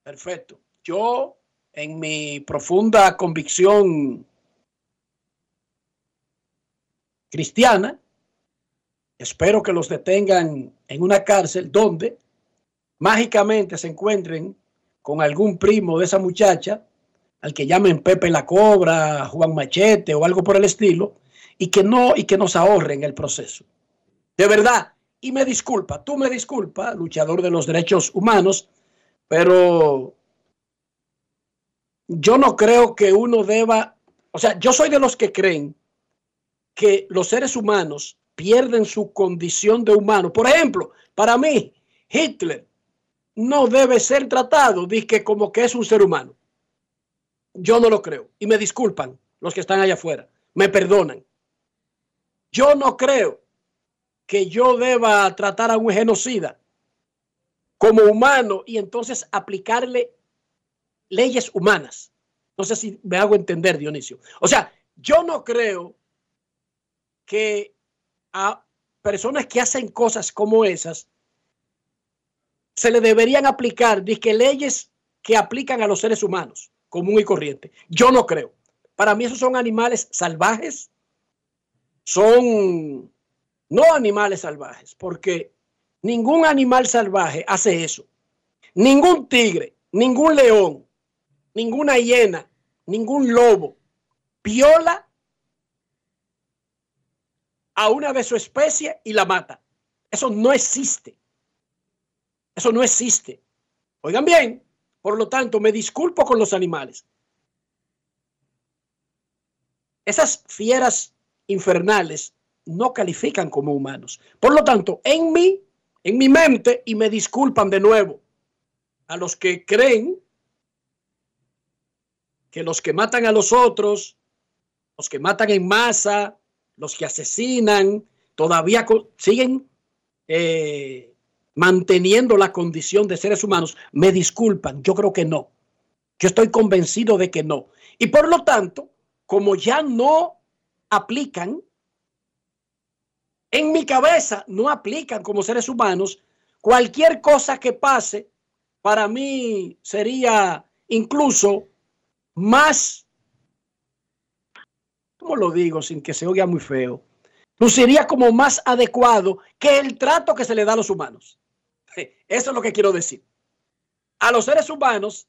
Perfecto. Yo, en mi profunda convicción cristiana, espero que los detengan en una cárcel donde mágicamente se encuentren con algún primo de esa muchacha, al que llamen Pepe la Cobra, Juan Machete o algo por el estilo, y que no, y que nos ahorren el proceso. De verdad. Y me disculpa, tú me disculpa, luchador de los derechos humanos, pero yo no creo que uno deba, o sea, yo soy de los que creen que los seres humanos pierden su condición de humano. Por ejemplo, para mí, Hitler no debe ser tratado que como que es un ser humano. Yo no lo creo. Y me disculpan los que están allá afuera. Me perdonan. Yo no creo que yo deba tratar a un genocida como humano y entonces aplicarle leyes humanas. No sé si me hago entender, Dionisio. O sea, yo no creo que a personas que hacen cosas como esas se le deberían aplicar dizque, leyes que aplican a los seres humanos, común y corriente. Yo no creo. Para mí esos son animales salvajes, son no animales salvajes, porque ningún animal salvaje hace eso. Ningún tigre, ningún león, ninguna hiena, ningún lobo viola a una de su especie y la mata. Eso no existe. Eso no existe. Oigan bien, por lo tanto, me disculpo con los animales. Esas fieras infernales no califican como humanos. Por lo tanto, en mí, en mi mente, y me disculpan de nuevo a los que creen que los que matan a los otros, los que matan en masa, los que asesinan, todavía siguen eh, manteniendo la condición de seres humanos, me disculpan, yo creo que no. Yo estoy convencido de que no. Y por lo tanto, como ya no aplican, en mi cabeza no aplican como seres humanos, cualquier cosa que pase, para mí sería incluso más, ¿cómo lo digo sin que se oiga muy feo? Luciría como más adecuado que el trato que se le da a los humanos. Eso es lo que quiero decir. A los seres humanos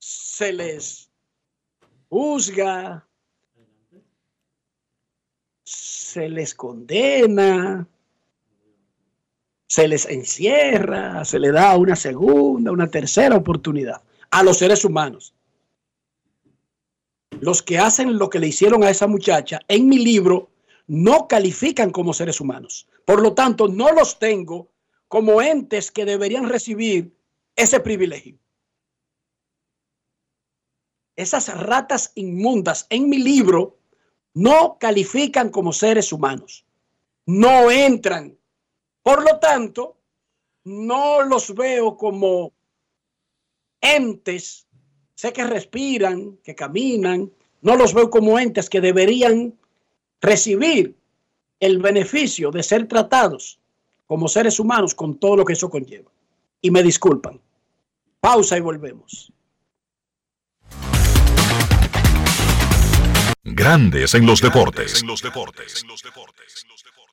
se les juzga, se les condena, se les encierra, se le da una segunda, una tercera oportunidad a los seres humanos. Los que hacen lo que le hicieron a esa muchacha en mi libro no califican como seres humanos. Por lo tanto, no los tengo como entes que deberían recibir ese privilegio. Esas ratas inmundas en mi libro no califican como seres humanos. No entran por lo tanto, no los veo como entes, sé que respiran, que caminan, no los veo como entes que deberían recibir el beneficio de ser tratados como seres humanos con todo lo que eso conlleva. Y me disculpan. Pausa y volvemos. Grandes en los deportes.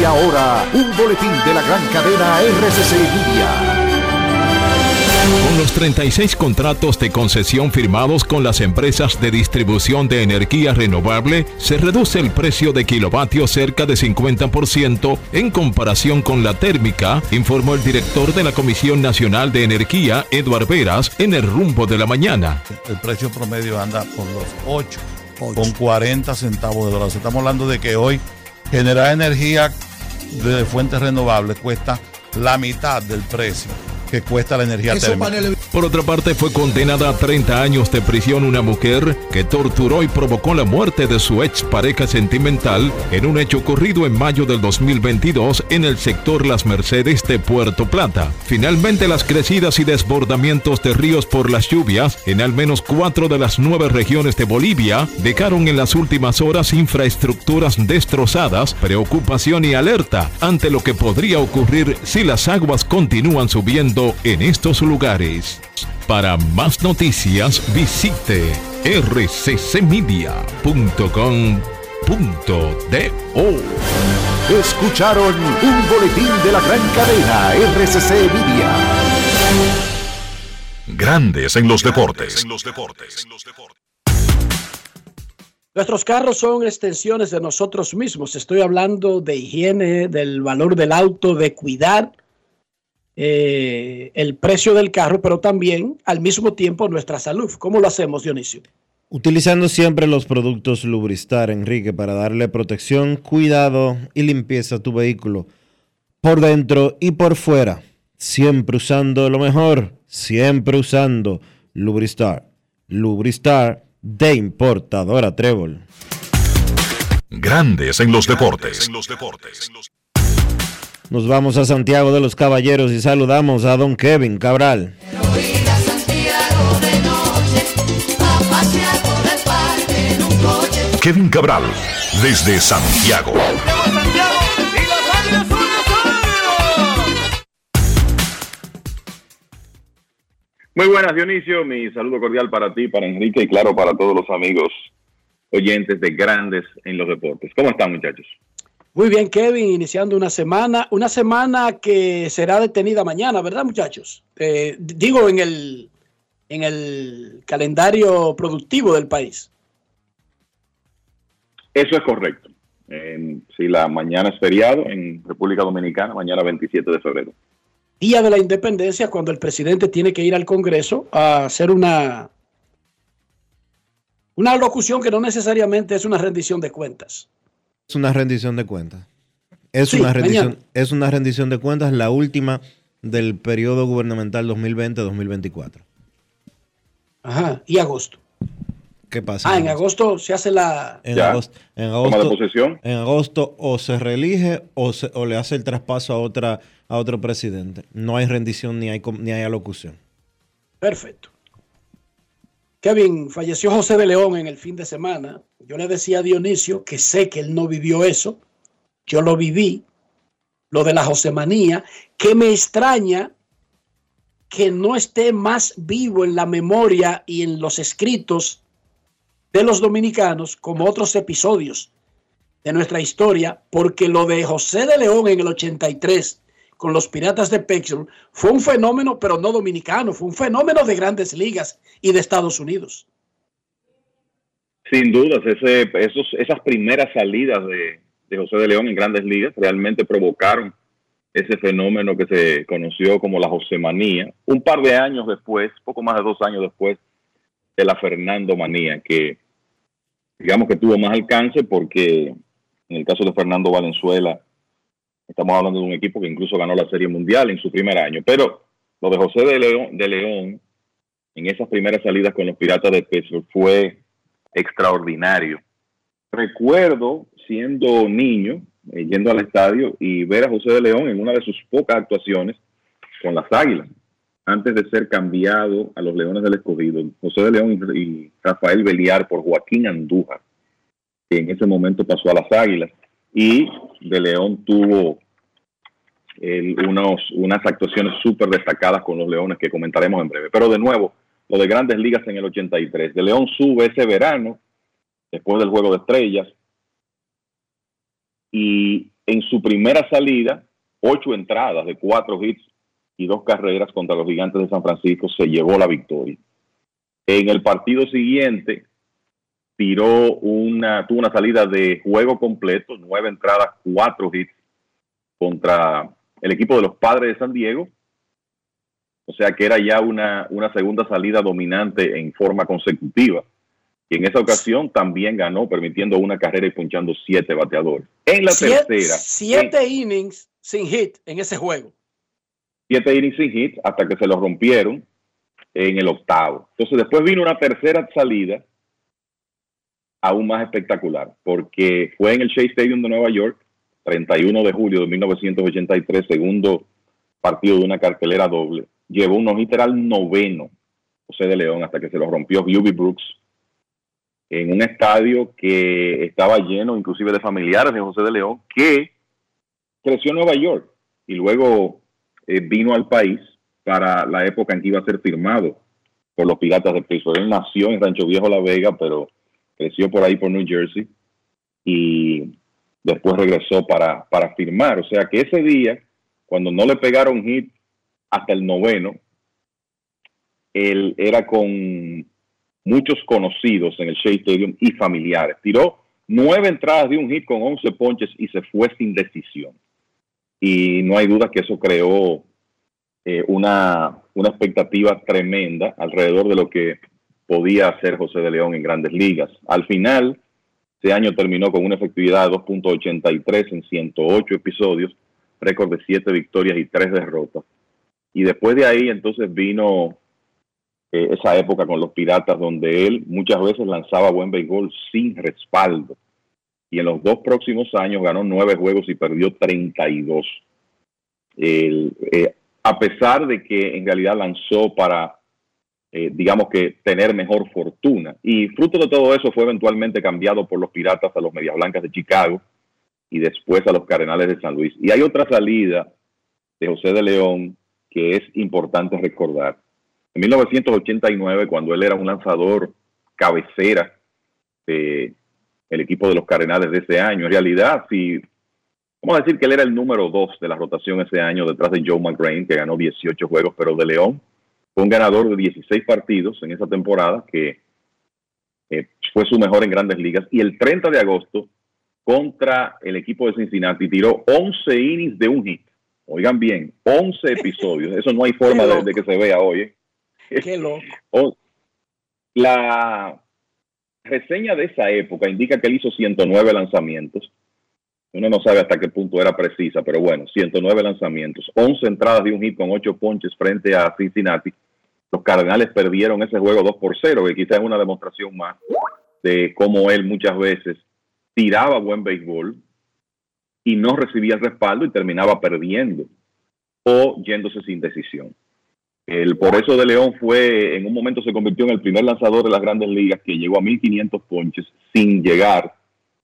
Y ahora, un boletín de la gran cadena RCC Media. Con los 36 contratos de concesión firmados con las empresas de distribución de energía renovable, se reduce el precio de kilovatio cerca de 50% en comparación con la térmica, informó el director de la Comisión Nacional de Energía, Eduard Veras, en el rumbo de la mañana. El precio promedio anda por los 8, con 40 centavos de dólar. Estamos hablando de que hoy generar energía de fuentes renovables cuesta la mitad del precio que cuesta la energía térmica. Por otra parte, fue condenada a 30 años de prisión una mujer que torturó y provocó la muerte de su ex pareja sentimental en un hecho ocurrido en mayo del 2022 en el sector Las Mercedes de Puerto Plata. Finalmente, las crecidas y desbordamientos de ríos por las lluvias en al menos cuatro de las nueve regiones de Bolivia dejaron en las últimas horas infraestructuras destrozadas, preocupación y alerta ante lo que podría ocurrir si las aguas continúan subiendo en estos lugares. Para más noticias visite rccmedia.com.do. Escucharon un boletín de la gran cadena RCC Media. Grandes en los deportes. Nuestros carros son extensiones de nosotros mismos. Estoy hablando de higiene, del valor del auto, de cuidar eh, el precio del carro, pero también al mismo tiempo nuestra salud. ¿Cómo lo hacemos, Dionisio? Utilizando siempre los productos Lubristar, Enrique, para darle protección, cuidado y limpieza a tu vehículo por dentro y por fuera. Siempre usando lo mejor, siempre usando Lubristar. Lubristar de importadora Trébol. Grandes en los deportes. Nos vamos a Santiago de los Caballeros y saludamos a don Kevin Cabral. Kevin Cabral, desde Santiago. Muy buenas, Dionisio. Mi saludo cordial para ti, para Enrique y claro, para todos los amigos oyentes de Grandes en los Deportes. ¿Cómo están, muchachos? Muy bien, Kevin, iniciando una semana, una semana que será detenida mañana, ¿verdad, muchachos? Eh, digo, en el, en el calendario productivo del país. Eso es correcto. Eh, si la mañana es feriado en República Dominicana, mañana 27 de febrero. Día de la Independencia, cuando el presidente tiene que ir al Congreso a hacer una, una locución que no necesariamente es una rendición de cuentas. Es una rendición de cuentas. Es, una rendición, es una rendición de cuentas, la última del periodo gubernamental 2020-2024. Ajá, y agosto. ¿Qué pasa? Ah, en agosto se hace la... En agosto, en agosto, de posesión. En agosto o se reelige o, se, o le hace el traspaso a, otra, a otro presidente. No hay rendición ni hay, ni hay alocución. Perfecto. Kevin, falleció José de León en el fin de semana. Yo le decía a Dionisio que sé que él no vivió eso. Yo lo viví, lo de la Josemanía, que me extraña que no esté más vivo en la memoria y en los escritos de los dominicanos como otros episodios de nuestra historia, porque lo de José de León en el 83 con los Piratas de Pittsburgh fue un fenómeno, pero no dominicano, fue un fenómeno de grandes ligas y de Estados Unidos. Sin dudas, esas primeras salidas de, de José de León en grandes ligas realmente provocaron ese fenómeno que se conoció como la Josemanía, un par de años después, poco más de dos años después de la Fernando Manía, que digamos que tuvo más alcance porque en el caso de Fernando Valenzuela, estamos hablando de un equipo que incluso ganó la Serie Mundial en su primer año, pero lo de José de León, de León en esas primeras salidas con los Piratas de Pittsburgh fue extraordinario. Recuerdo siendo niño, eh, yendo al estadio y ver a José de León en una de sus pocas actuaciones con las Águilas, antes de ser cambiado a los Leones del Escogido. José de León y Rafael Beliar por Joaquín Andújar, que en ese momento pasó a las Águilas. Y de León tuvo unos, unas actuaciones súper destacadas con los Leones que comentaremos en breve. Pero de nuevo, lo de grandes ligas en el 83. De León sube ese verano, después del Juego de Estrellas, y en su primera salida, ocho entradas de cuatro hits y dos carreras contra los gigantes de San Francisco, se llevó la victoria. En el partido siguiente, tiró una, tuvo una salida de juego completo, nueve entradas, cuatro hits contra el equipo de los padres de San Diego. O sea que era ya una, una segunda salida dominante en forma consecutiva. Y en esa ocasión también ganó, permitiendo una carrera y punchando siete bateadores. En la siete, tercera. Siete innings sin hit en ese juego. Siete innings sin hit hasta que se lo rompieron en el octavo. Entonces después vino una tercera salida aún más espectacular, porque fue en el Shea Stadium de Nueva York, 31 de julio de 1983, segundo partido de una cartelera doble. Llevó un no al noveno José de León hasta que se lo rompió Hubie Brooks en un estadio que estaba lleno inclusive de familiares de José de León, que creció en Nueva York y luego eh, vino al país para la época en que iba a ser firmado por los Piratas de Pittsburgh. Él nació en Rancho Viejo La Vega, pero creció por ahí por New Jersey y después regresó para, para firmar. O sea que ese día, cuando no le pegaron hit hasta el noveno, él era con muchos conocidos en el Shea Stadium y familiares. Tiró nueve entradas de un hit con 11 ponches y se fue sin decisión. Y no hay duda que eso creó eh, una, una expectativa tremenda alrededor de lo que podía hacer José de León en grandes ligas. Al final, ese año terminó con una efectividad de 2.83 en 108 episodios, récord de 7 victorias y 3 derrotas. Y después de ahí entonces vino eh, esa época con los Piratas donde él muchas veces lanzaba buen béisbol sin respaldo. Y en los dos próximos años ganó nueve juegos y perdió 32. El, eh, a pesar de que en realidad lanzó para eh, digamos que tener mejor fortuna. Y fruto de todo eso fue eventualmente cambiado por los Piratas a los Medias Blancas de Chicago y después a los Cardenales de San Luis. Y hay otra salida de José de León que es importante recordar. En 1989, cuando él era un lanzador cabecera del equipo de los Cardenales de ese año, en realidad, si vamos a decir que él era el número dos de la rotación ese año detrás de Joe McGrain, que ganó 18 juegos, pero de León fue un ganador de 16 partidos en esa temporada, que eh, fue su mejor en grandes ligas. Y el 30 de agosto, contra el equipo de Cincinnati, tiró 11 innings de un hit. Oigan bien, 11 episodios. Eso no hay *laughs* forma de, que se vea hoy. ¿eh? Qué loco. *laughs* La reseña de esa época indica que él hizo 109 lanzamientos. Uno no sabe hasta qué punto era precisa, pero bueno, 109 lanzamientos, 11 entradas de un hit con 8 ponches frente a Cincinnati los Cardenales perdieron ese juego 2 por 0, que quizás es una demostración más de cómo él muchas veces tiraba buen béisbol y no recibía el respaldo y terminaba perdiendo o yéndose sin decisión. El por eso de León fue, en un momento se convirtió en el primer lanzador de las grandes ligas que llegó a 1500 ponches sin llegar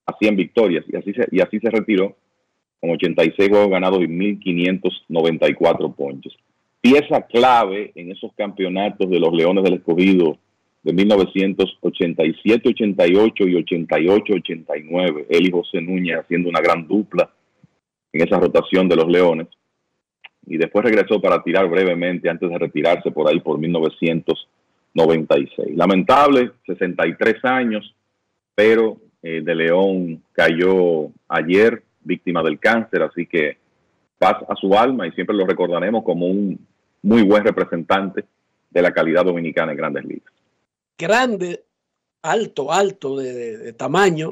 a 100 victorias y así se, y así se retiró con 86 juegos ganados y 1594 ponches pieza clave en esos campeonatos de los Leones del Escogido de 1987, 88 y 88, 89. Él y José Núñez haciendo una gran dupla en esa rotación de los Leones. Y después regresó para tirar brevemente antes de retirarse por ahí por 1996. Lamentable, 63 años, pero eh, de León cayó ayer víctima del cáncer, así que paz a su alma y siempre lo recordaremos como un muy buen representante de la calidad dominicana en grandes ligas. Grande, alto, alto de, tamaño,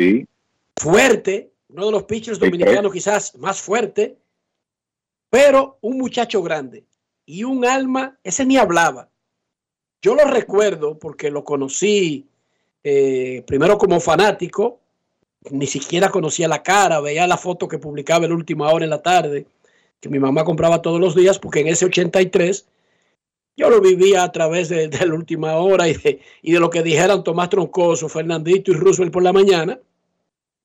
fuerte, uno de los pitchers dominicanos quizás más fuerte, pero un muchacho grande y un alma, ese ni hablaba. Yo lo recuerdo porque lo conocí eh, primero como fanático, ni siquiera conocía la cara, veía la foto que publicaba el última hora en la tarde que mi mamá compraba todos los días, porque en ese 83 yo lo vivía a través de, la última hora y de, lo que dijeran Tomás Troncoso, Fernandito y Roosevelt por la mañana,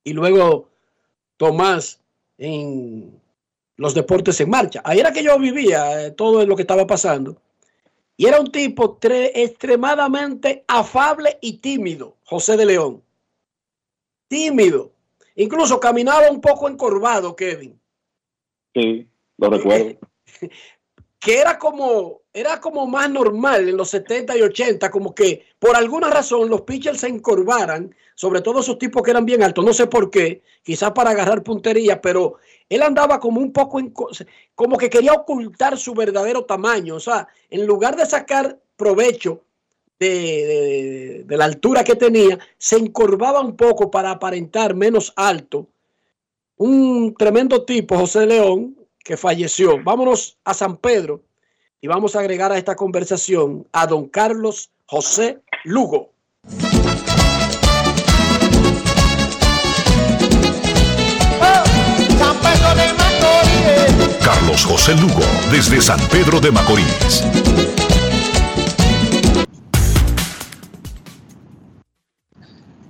y luego Tomás en los deportes en marcha. Ahí era que yo vivía eh, todo lo que estaba pasando. Y era un tipo extremadamente afable y tímido, José de León. Tímido. Incluso caminaba un poco encorvado, Kevin. Sí. Lo recuerdo. *laughs* Que era como, era como más normal en los 70 y 80, como que por alguna razón los pitchers se encorvaran, sobre todo esos tipos que eran bien altos, no sé por qué, quizás para agarrar puntería, pero él andaba como un poco, en, como que quería ocultar su verdadero tamaño, o sea, en lugar de sacar provecho de, de la altura que tenía, se encorvaba un poco para aparentar menos alto. Un tremendo tipo, José León, que falleció. Vámonos a San Pedro y vamos a agregar a esta conversación a don Carlos José Lugo. Carlos José Lugo, desde San Pedro de Macorís.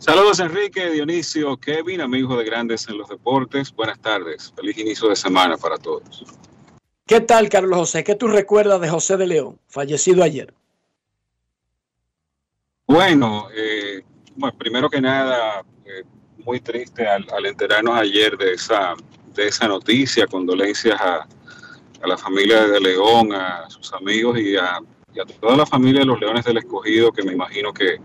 Saludos Enrique, Dionisio, Kevin, amigo de Grandes en los Deportes. Buenas tardes, feliz inicio de semana para todos. ¿Qué tal, Carlos José? ¿Qué tú recuerdas de José de León, fallecido ayer? Bueno, eh, bueno primero que nada, eh, muy triste al, al enterarnos ayer de esa, de esa noticia. Condolencias a, a la familia de León, a sus amigos y a, y a toda la familia de los Leones del Escogido, que me imagino que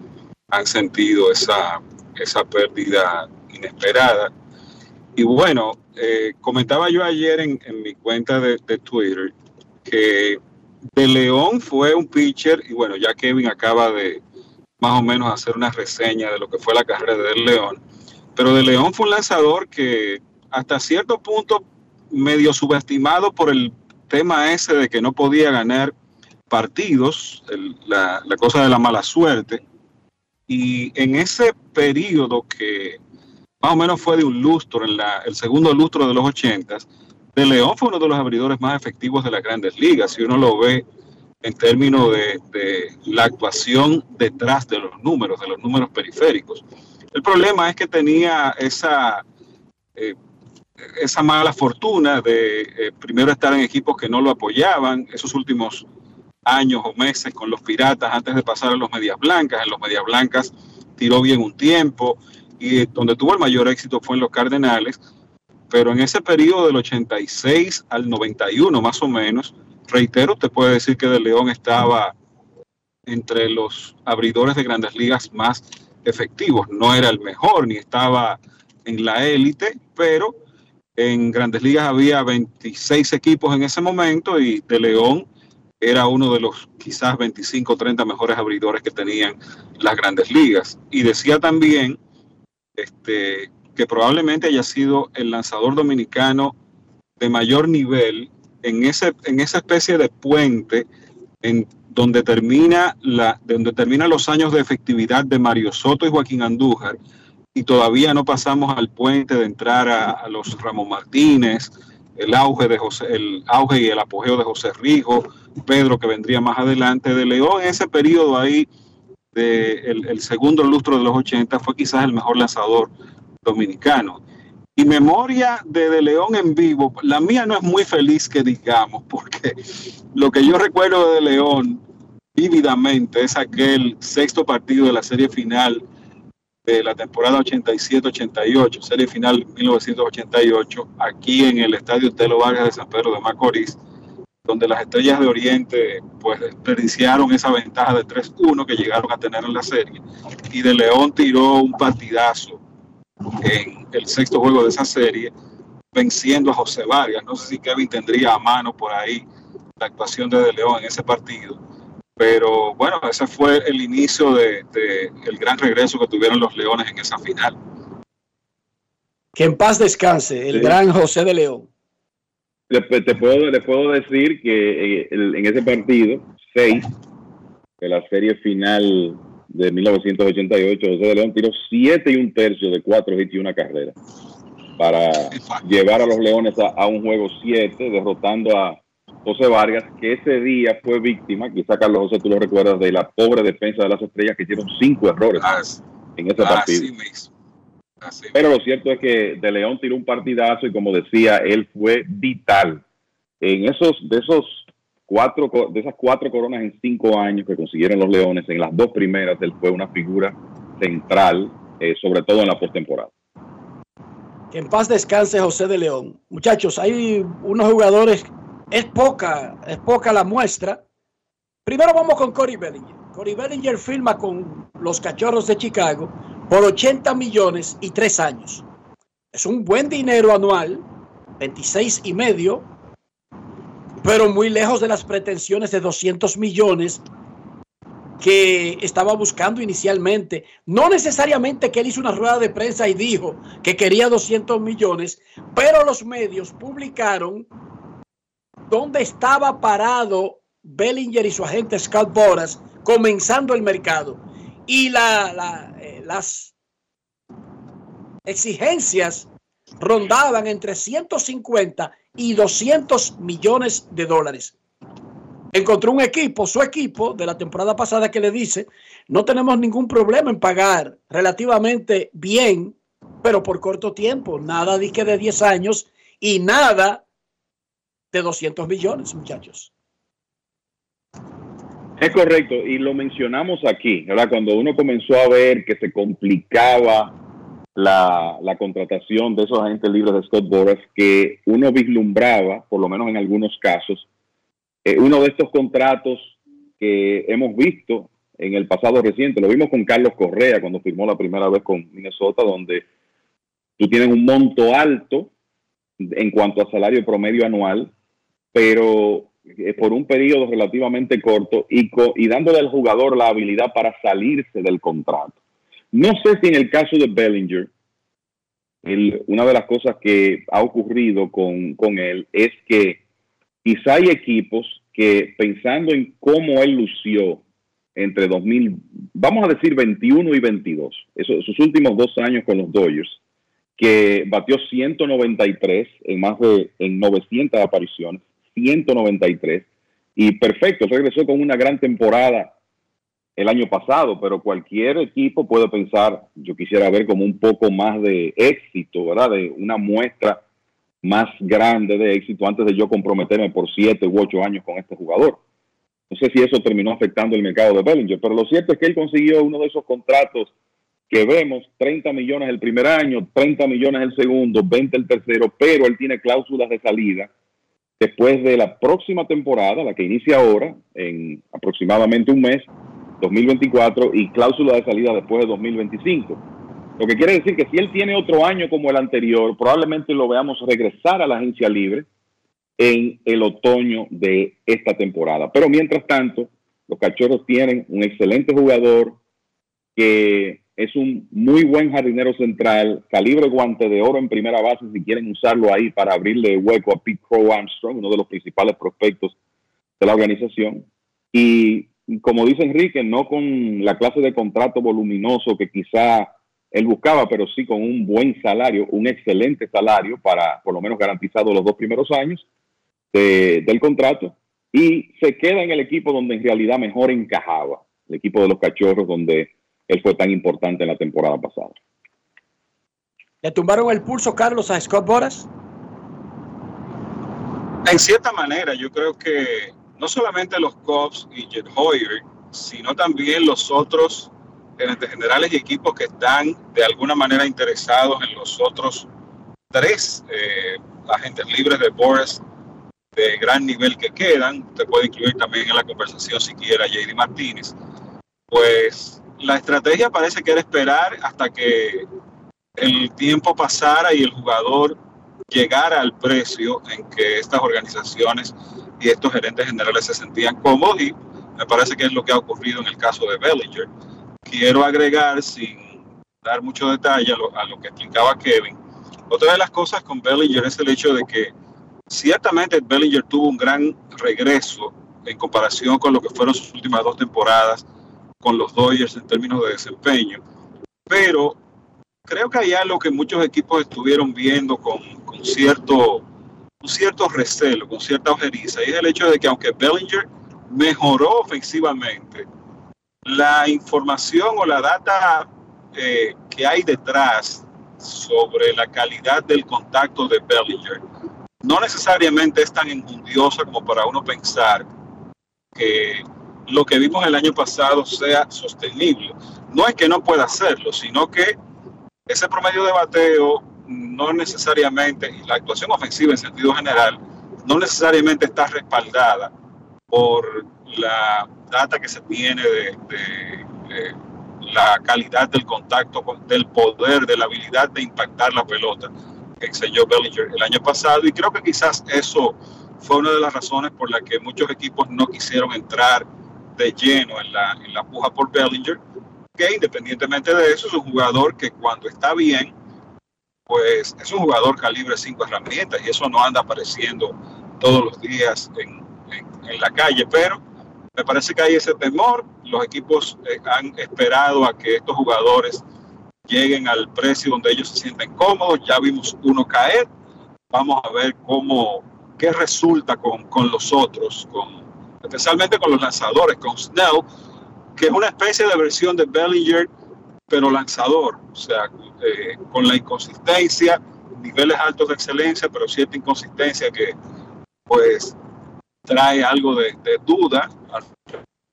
han sentido esa, esa pérdida inesperada. Y bueno, eh, comentaba yo ayer en, en mi cuenta de, de Twitter que de León fue un pitcher, y bueno, ya Kevin acaba de más o menos hacer una reseña de lo que fue la carrera de León, pero de León fue un lanzador que hasta cierto punto medio subestimado por el tema ese de que no podía ganar partidos, la cosa de la mala suerte, y en ese periodo que más o menos fue de un lustro, en la, el segundo lustro de los ochentas, de León fue uno de los abridores más efectivos de las grandes ligas. Si uno lo ve en términos de, de la actuación detrás de los números, de los números periféricos. El problema es que tenía esa, eh, esa mala fortuna de eh, primero estar en equipos que no lo apoyaban, esos últimos años o meses con los piratas antes de pasar a los medias blancas. En los medias blancas tiró bien un tiempo y donde tuvo el mayor éxito fue en los Cardenales, pero en ese periodo del 86 al 91 más o menos, reitero, te puede decir que De León estaba entre los abridores de grandes ligas más efectivos. No era el mejor ni estaba en la élite, pero en grandes ligas había 26 equipos en ese momento y De León era uno de los quizás 25 o 30 mejores abridores que tenían las grandes ligas. Y decía también este, que probablemente haya sido el lanzador dominicano de mayor nivel en, ese, en esa especie de puente en donde termina la, donde terminan los años de efectividad de Mario Soto y Joaquín Andújar y todavía no pasamos al puente de entrar a, a los Ramón Martínez, el auge de José, el auge y el apogeo de José Rijo, Pedro que vendría más adelante de León, en ese periodo ahí el, el segundo lustro de los 80 fue quizás el mejor lanzador dominicano. Y memoria de De León en vivo, la mía no es muy feliz que digamos, porque lo que yo recuerdo de De León vívidamente es aquel sexto partido de la serie final de la temporada 87-88, serie final 1988, aquí en el Estadio Telo Vargas de San Pedro de Macorís, donde las Estrellas de Oriente pues desperdiciaron esa ventaja de 3-1 que llegaron a tener en la serie. Y De León tiró un partidazo en el sexto juego de esa serie, venciendo a José Vargas. No sé si Kevin tendría a mano por ahí la actuación de De León en ese partido. Pero bueno, ese fue el inicio de, de el gran regreso que tuvieron los Leones en esa final. Que en paz descanse el Sí. gran José de León. Le, te puedo, le puedo decir que eh, en ese partido, 6 de la serie final de 1988, José de León tiró 7 y un tercio de 4 hits y una carrera para llevar a los Leones a, a un juego 7, derrotando a José Vargas, que ese día fue víctima, quizá Carlos José tú lo recuerdas, de la pobre defensa de las estrellas que hicieron 5 errores en ese partido. Así mismo. Así Pero lo cierto es que De León tiró un partidazo y como decía, él fue vital en esos de esos cuatro de esas cuatro coronas en cinco años que consiguieron los Leones. En las dos primeras él fue una figura central, eh, sobre todo en la postemporada. Que en paz descanse José de León. Muchachos, hay unos jugadores, es poca, es poca la muestra. Primero vamos con Cory Bellinger. Cory Bellinger firma con los Cachorros de Chicago por 80 millones y tres años. Es un buen dinero anual, 26 y medio, pero muy lejos de las pretensiones de 200 millones que estaba buscando inicialmente. No necesariamente que él hizo una rueda de prensa y dijo que quería 200 millones, pero los medios publicaron dónde estaba parado Bellinger y su agente Scott Boras comenzando el mercado. Y eh, las exigencias rondaban entre 150 y 200 millones de dólares encontró un equipo, su equipo de la temporada pasada que le dice, no tenemos ningún problema en pagar relativamente bien, pero por corto tiempo, nada de de 10 años y nada de 200 millones, muchachos. Es correcto, y lo mencionamos aquí, ¿verdad? Cuando uno comenzó a ver que se complicaba la, la contratación de esos agentes libres de Scott Boras que uno vislumbraba, por lo menos en algunos casos, eh, uno de estos contratos que hemos visto en el pasado reciente. Lo vimos con Carlos Correa cuando firmó la primera vez con Minnesota, donde tú tienes un monto alto en cuanto a salario promedio anual, pero eh, por un periodo relativamente corto y, y dándole al jugador la habilidad para salirse del contrato. No sé si en el caso de Bellinger, una de las cosas que ha ocurrido con, con él es que quizá hay equipos que pensando en cómo él lució entre 2000, vamos a decir 21 y 22, esos, sus últimos dos años con los Dodgers, que batió 193 en más de en 900 apariciones, 193, y perfecto, regresó con una gran temporada el año pasado, pero cualquier equipo puede pensar, yo quisiera ver como un poco más de éxito, ¿verdad? De una muestra más grande de éxito antes de yo comprometerme por siete u ocho años con este jugador. No sé si eso terminó afectando el mercado de Bellinger, pero lo cierto es que él consiguió uno de esos contratos que vemos, 30 millones el primer año, 30 millones el segundo, 20 el tercero, pero él tiene cláusulas de salida después de la próxima temporada, la que inicia ahora, en aproximadamente un mes, 2024, y cláusula de salida después de 2025. Lo que quiere decir que si él tiene otro año como el anterior, probablemente lo veamos regresar a la agencia libre en el otoño de esta temporada. Pero mientras tanto, los cachorros tienen un excelente jugador que es un muy buen jardinero central, calibre guante de oro en primera base si quieren usarlo ahí para abrirle hueco a Pete Crow Armstrong, uno de los principales prospectos de la organización. Y como dice Enrique, no con la clase de contrato voluminoso que quizá él buscaba, pero sí con un buen salario, un excelente salario para por lo menos garantizado los dos primeros años del contrato y se queda en el equipo donde en realidad mejor encajaba, el equipo de los cachorros donde él fue tan importante en la temporada pasada. ¿Le tumbaron el pulso, Carlos, a Scott Boras? En cierta manera, yo creo que no solamente los Cubs y Jet Hoyer, sino también los otros gerentes generales y equipos que están de alguna manera interesados en los otros tres eh, agentes libres de Boras de gran nivel que quedan, se puede incluir también en la conversación si quiera JD Martínez, pues la estrategia parece que era esperar hasta que el tiempo pasara y el jugador llegara al precio en que estas organizaciones y estos gerentes generales se sentían cómodos y me parece que es lo que ha ocurrido en el caso de Bellinger. Quiero agregar, sin dar mucho detalle a lo, a lo que explicaba Kevin, otra de las cosas con Bellinger es el hecho de que Ciertamente Bellinger tuvo un gran regreso en comparación con lo que fueron sus últimas dos temporadas con los Dodgers en términos de desempeño, pero creo que hay algo que muchos equipos estuvieron viendo con, cierto, un cierto recelo, con cierta ojeriza, y es el hecho de que aunque Bellinger mejoró ofensivamente, la información o la data eh, que hay detrás sobre la calidad del contacto de Bellinger no necesariamente es tan enjundiosa como para uno pensar que lo que vimos el año pasado sea sostenible. No es que no pueda hacerlo, sino que ese promedio de bateo no necesariamente, y la actuación ofensiva en sentido general, no necesariamente está respaldada por la data que se tiene de, la calidad del contacto, del poder, de la habilidad de impactar la pelota que enseñó Bellinger el año pasado y creo que quizás eso fue una de las razones por las que muchos equipos no quisieron entrar de lleno en la, en la puja por Bellinger, que independientemente de eso es un jugador que cuando está bien, pues es un jugador calibre 5 herramientas y eso no anda apareciendo todos los días en, en, la calle, pero me parece que hay ese temor, los equipos eh, han esperado a que estos jugadores lleguen al precio donde ellos se sienten cómodos. Ya vimos uno caer. Vamos a ver cómo, qué resulta con, con los otros, con, especialmente con los lanzadores, con Snell, que es una especie de versión de Bellinger, pero lanzador. O sea, eh, con la inconsistencia, niveles altos de excelencia, pero cierta inconsistencia que pues trae algo de, de duda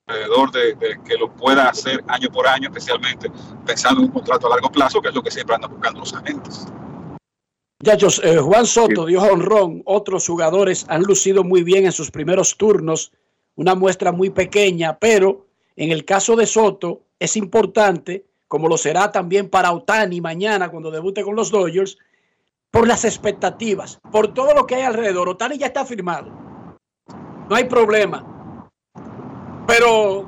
alrededor de, de que lo pueda hacer año por año, especialmente pensando en un contrato a largo plazo, que es lo que siempre andan buscando los agentes. Muchachos, eh, Juan Soto dio honrón, otros jugadores han lucido muy bien en sus primeros turnos, una muestra muy pequeña, pero en el caso de Soto es importante, como lo será también para Otani mañana cuando debute con los Dodgers, por las expectativas, por todo lo que hay alrededor. Otani ya está firmado, no hay problema, pero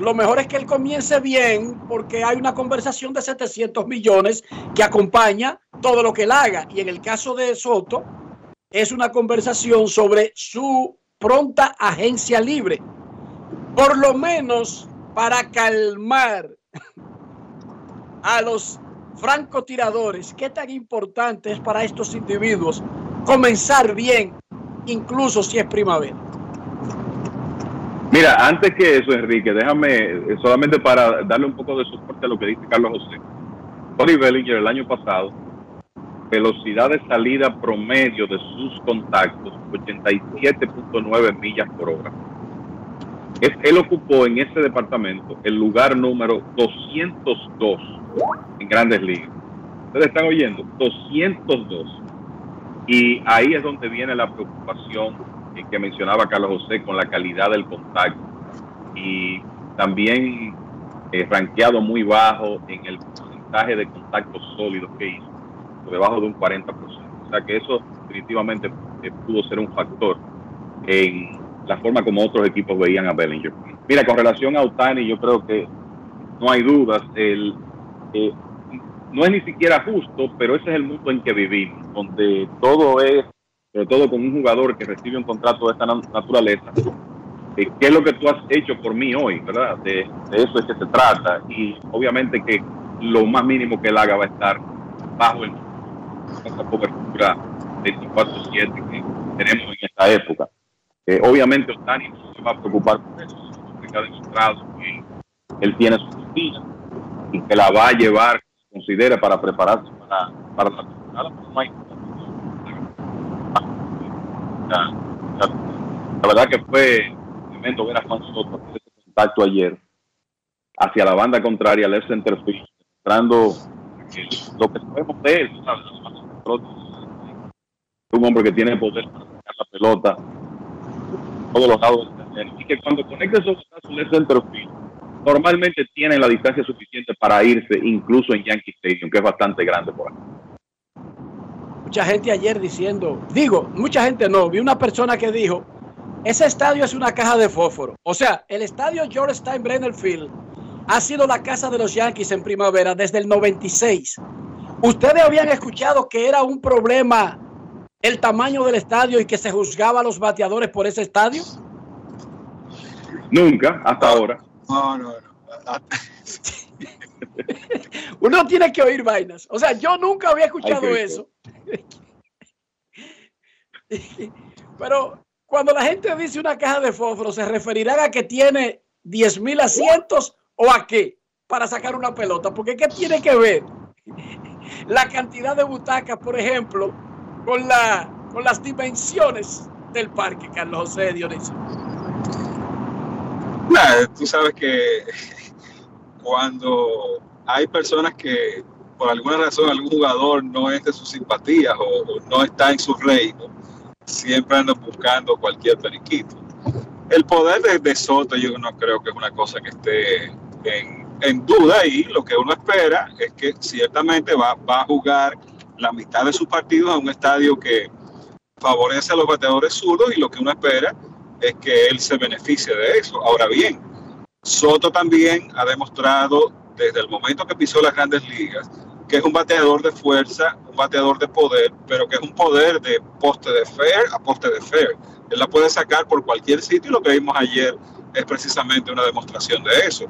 lo mejor es que él comience bien porque hay una conversación de 700 millones que acompaña todo lo que él haga. Y en el caso de Soto, es una conversación sobre su pronta agencia libre. Por lo menos para calmar a los francotiradores. ¿Qué tan importante es para estos individuos comenzar bien, incluso si es primavera? Mira, antes que eso, Enrique, déjame eh, solamente para darle un poco de soporte a lo que dice Carlos José. Tony Bellinger el año pasado, velocidad de salida promedio de sus contactos, 87.9 millas por hora. Él ocupó en ese departamento el lugar número 202 en grandes ligas. Ustedes están oyendo, 202. Y ahí es donde viene la preocupación que mencionaba Carlos José con la calidad del contacto y también eh, rankeado muy bajo en el porcentaje de contactos sólidos que hizo, por debajo de un 40%. O sea que eso definitivamente eh, pudo ser un factor en la forma como otros equipos veían a Bellinger. Mira, con relación a Otani, yo creo que no hay dudas, el, eh, no es ni siquiera justo, pero ese es el mundo en que vivimos, donde todo es sobre todo con un jugador que recibe un contrato de esta naturaleza, eh, ¿qué es lo que tú has hecho por mí hoy? ¿Verdad? De, eso es que se trata. Y obviamente que lo más mínimo que él haga va a estar bajo el, esa cobertura 24-7 que tenemos en esta época. Eh, obviamente Otani no se va a preocupar por eso, porque ha demostrado que él tiene su rutina y que la va a llevar, considera, para prepararse para, para la temporada. No hay la, verdad que fue tremendo ver a Juan Soto hacer ese contacto ayer hacia la banda contraria, al centerfield, mostrando lo que sabemos de él, un hombre que tiene poder para sacar la pelota todos los lados del y que cuando conecta esos brazos del centerfield, normalmente tiene la distancia suficiente para irse incluso en Yankee Stadium, que es bastante grande por aquí mucha gente ayer diciendo, digo, mucha gente no, vi una persona que dijo, ese estadio es una caja de fósforo. O sea, el estadio George Steinbrenner Field ha sido la casa de los Yankees en primavera desde el 96. ¿Ustedes habían escuchado que era un problema el tamaño del estadio y que se juzgaba a los bateadores por ese estadio? Nunca, hasta ahora. No, no, no. *laughs* Uno tiene que oír vainas. O sea, yo nunca había escuchado eso. *laughs* Pero cuando la gente dice una caja de fósforo, ¿se referirá a que tiene 10 mil asientos o a qué? Para sacar una pelota. Porque ¿qué tiene que ver la cantidad de butacas, por ejemplo, con, la, con las dimensiones del parque, Carlos José Dionisio? tú sabes que cuando hay personas que por alguna razón algún jugador no es de sus simpatías o, no está en su reino, siempre andan buscando cualquier periquito. El poder de, Soto yo no creo que es una cosa que esté en, duda y lo que uno espera es que ciertamente va, va a jugar la mitad de sus partidos en un estadio que favorece a los bateadores zurdos y lo que uno espera es que él se beneficie de eso. Ahora bien, Soto también ha demostrado desde el momento que pisó las grandes ligas que es un bateador de fuerza, un bateador de poder, pero que es un poder de poste de fair a poste de fair. Él la puede sacar por cualquier sitio y lo que vimos ayer es precisamente una demostración de eso.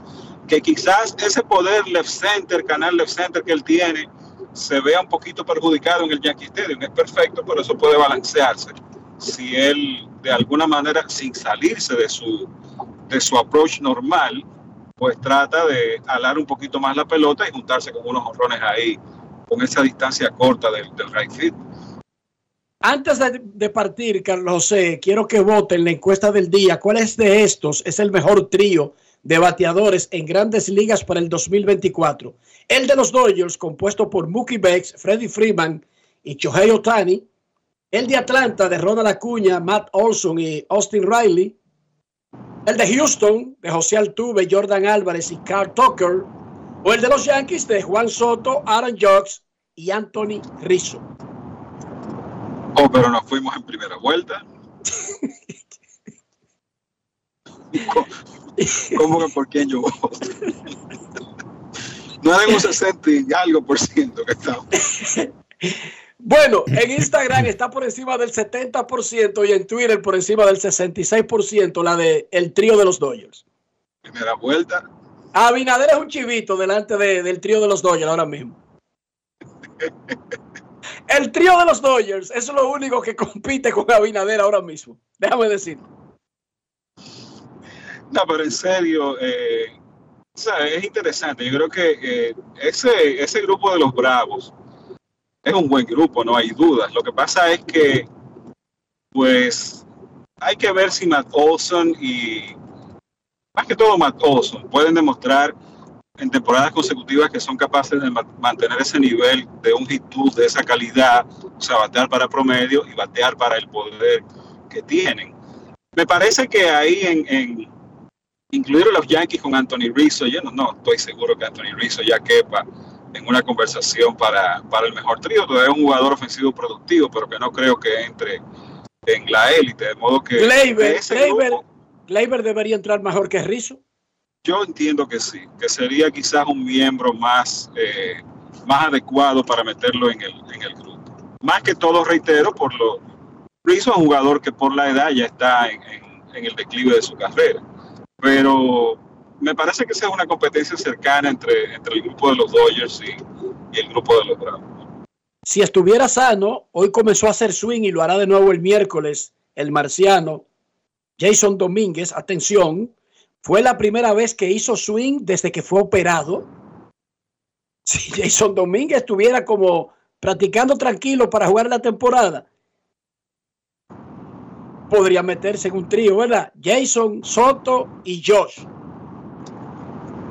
Que quizás ese poder left center, canal left center que él tiene, se vea un poquito perjudicado en el Yankee Stadium. Es perfecto, pero eso puede balancearse si él de alguna manera, sin salirse de su, de su approach normal, pues trata de alar un poquito más la pelota y juntarse con unos horrones ahí, con esa distancia corta del, del right field. Antes de, de partir, Carlos quiero que voten la encuesta del día. ¿Cuál es de estos es el mejor trío de bateadores en grandes ligas para el 2024? El de los Dodgers, compuesto por Mookie Betts, Freddie Freeman y Shohei Otani. El de Atlanta, de Ronald Acuña, Matt Olson y Austin Riley. El de Houston, de José Altuve, Jordan Álvarez y Carl Tucker. O el de los Yankees, de Juan Soto, Aaron Judge y Anthony Rizzo. Oh, pero nos fuimos en primera vuelta. *laughs* ¿Cómo que por quién yo voto? No es un 60 y algo por ciento que estamos. Bueno, en Instagram está por encima del 70% y en Twitter por encima del 66% la de el trío de los Dodgers. Primera vuelta. Abinader es un chivito delante de- del trío de los Dodgers ahora mismo. El trío de los Dodgers es lo único que compite con Abinader ahora mismo. Déjame decir. No, pero en serio, eh, es interesante. Yo creo que eh, ese, ese grupo de los Bravos es un buen grupo, no hay dudas. Lo que pasa es que, pues, hay que ver si Matt Olson y, más que todo Matt Olson, pueden demostrar en temporadas consecutivas que son capaces de ma- mantener ese nivel de hit-tool de esa calidad, o sea, batear para promedio y batear para el poder que tienen. Me parece que ahí en, en incluir a los Yankees con Anthony Rizzo, yo no, no estoy seguro que Anthony Rizzo ya quepa en una conversación para, para el mejor trío. Todavía es un jugador ofensivo productivo, pero que no creo que entre en la élite, de modo que Gleyber, debería entrar mejor que Rizzo. yo entiendo que sí, que sería quizás un miembro más, eh, más adecuado para meterlo en el, en el grupo. Más que todo, reitero, por lo Rizzo es un jugador que por la edad ya está en, en- en el declive de su carrera. Pero me parece que es una competencia cercana entre, entre el grupo de los Dodgers y, y el grupo de los Bravos. Si estuviera sano, hoy comenzó a hacer swing y lo hará de nuevo el miércoles. El marciano Jason Domínguez, atención, fue la primera vez que hizo swing desde que fue operado. Si Jason Domínguez estuviera como practicando tranquilo para jugar la temporada, podría meterse en un trío, ¿verdad? Jason, Soto y Josh.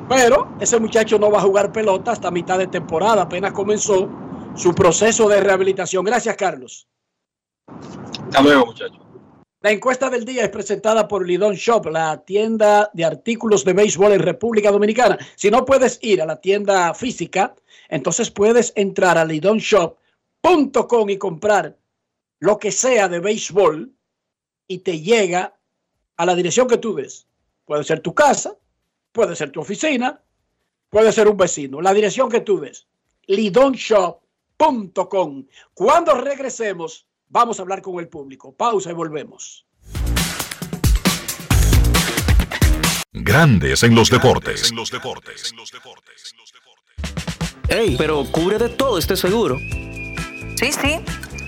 Pero ese muchacho no va a jugar pelota hasta mitad de temporada, apenas comenzó su proceso de rehabilitación. Gracias, Carlos. Hasta luego, muchachos. La encuesta del día es presentada por Lidon Shop, la tienda de artículos de béisbol en República Dominicana. Si no puedes ir a la tienda física, entonces puedes entrar a lidonshop.com y comprar lo que sea de béisbol y te llega a la dirección que tú des. Puede ser tu casa, puede ser tu oficina, puede ser un vecino. La dirección que tú des. lidonshop.com. Cuando regresemos, vamos a hablar con el público. Pausa y volvemos. Grandes en los deportes. Ey, pero cubre de todo este seguro. Sí, sí,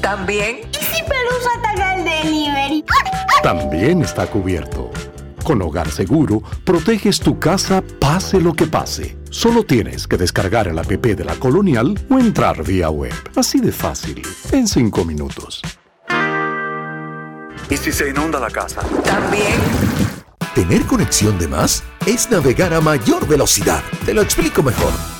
También. ¿Y si Pelusa ataca el delivery? También está cubierto. Con Hogar Seguro, proteges tu casa pase lo que pase. Solo tienes que descargar el app de la Colonial o entrar vía web. Así de fácil, en 5 minutos. ¿Y si se inunda la casa? También. Tener conexión de más es navegar a mayor velocidad. Te lo explico mejor.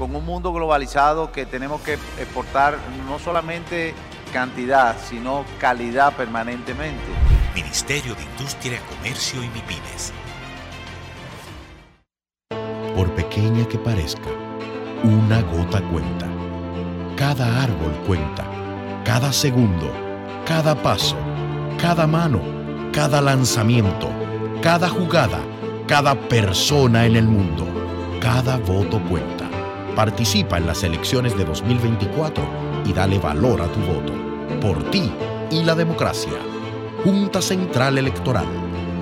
con un mundo globalizado que tenemos que exportar no solamente cantidad, sino calidad permanentemente. Ministerio de Industria, Comercio y MIPIMES. Por pequeña que parezca, una gota cuenta. Cada árbol cuenta. Cada segundo. Cada paso. Cada mano. Cada lanzamiento. Cada jugada. Cada persona en el mundo. Cada voto cuenta. Participa en las elecciones de 2024 y dale valor a tu voto. Por ti y la democracia. Junta Central Electoral.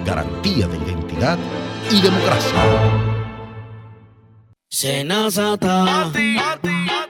Garantía de identidad y democracia. Senazata.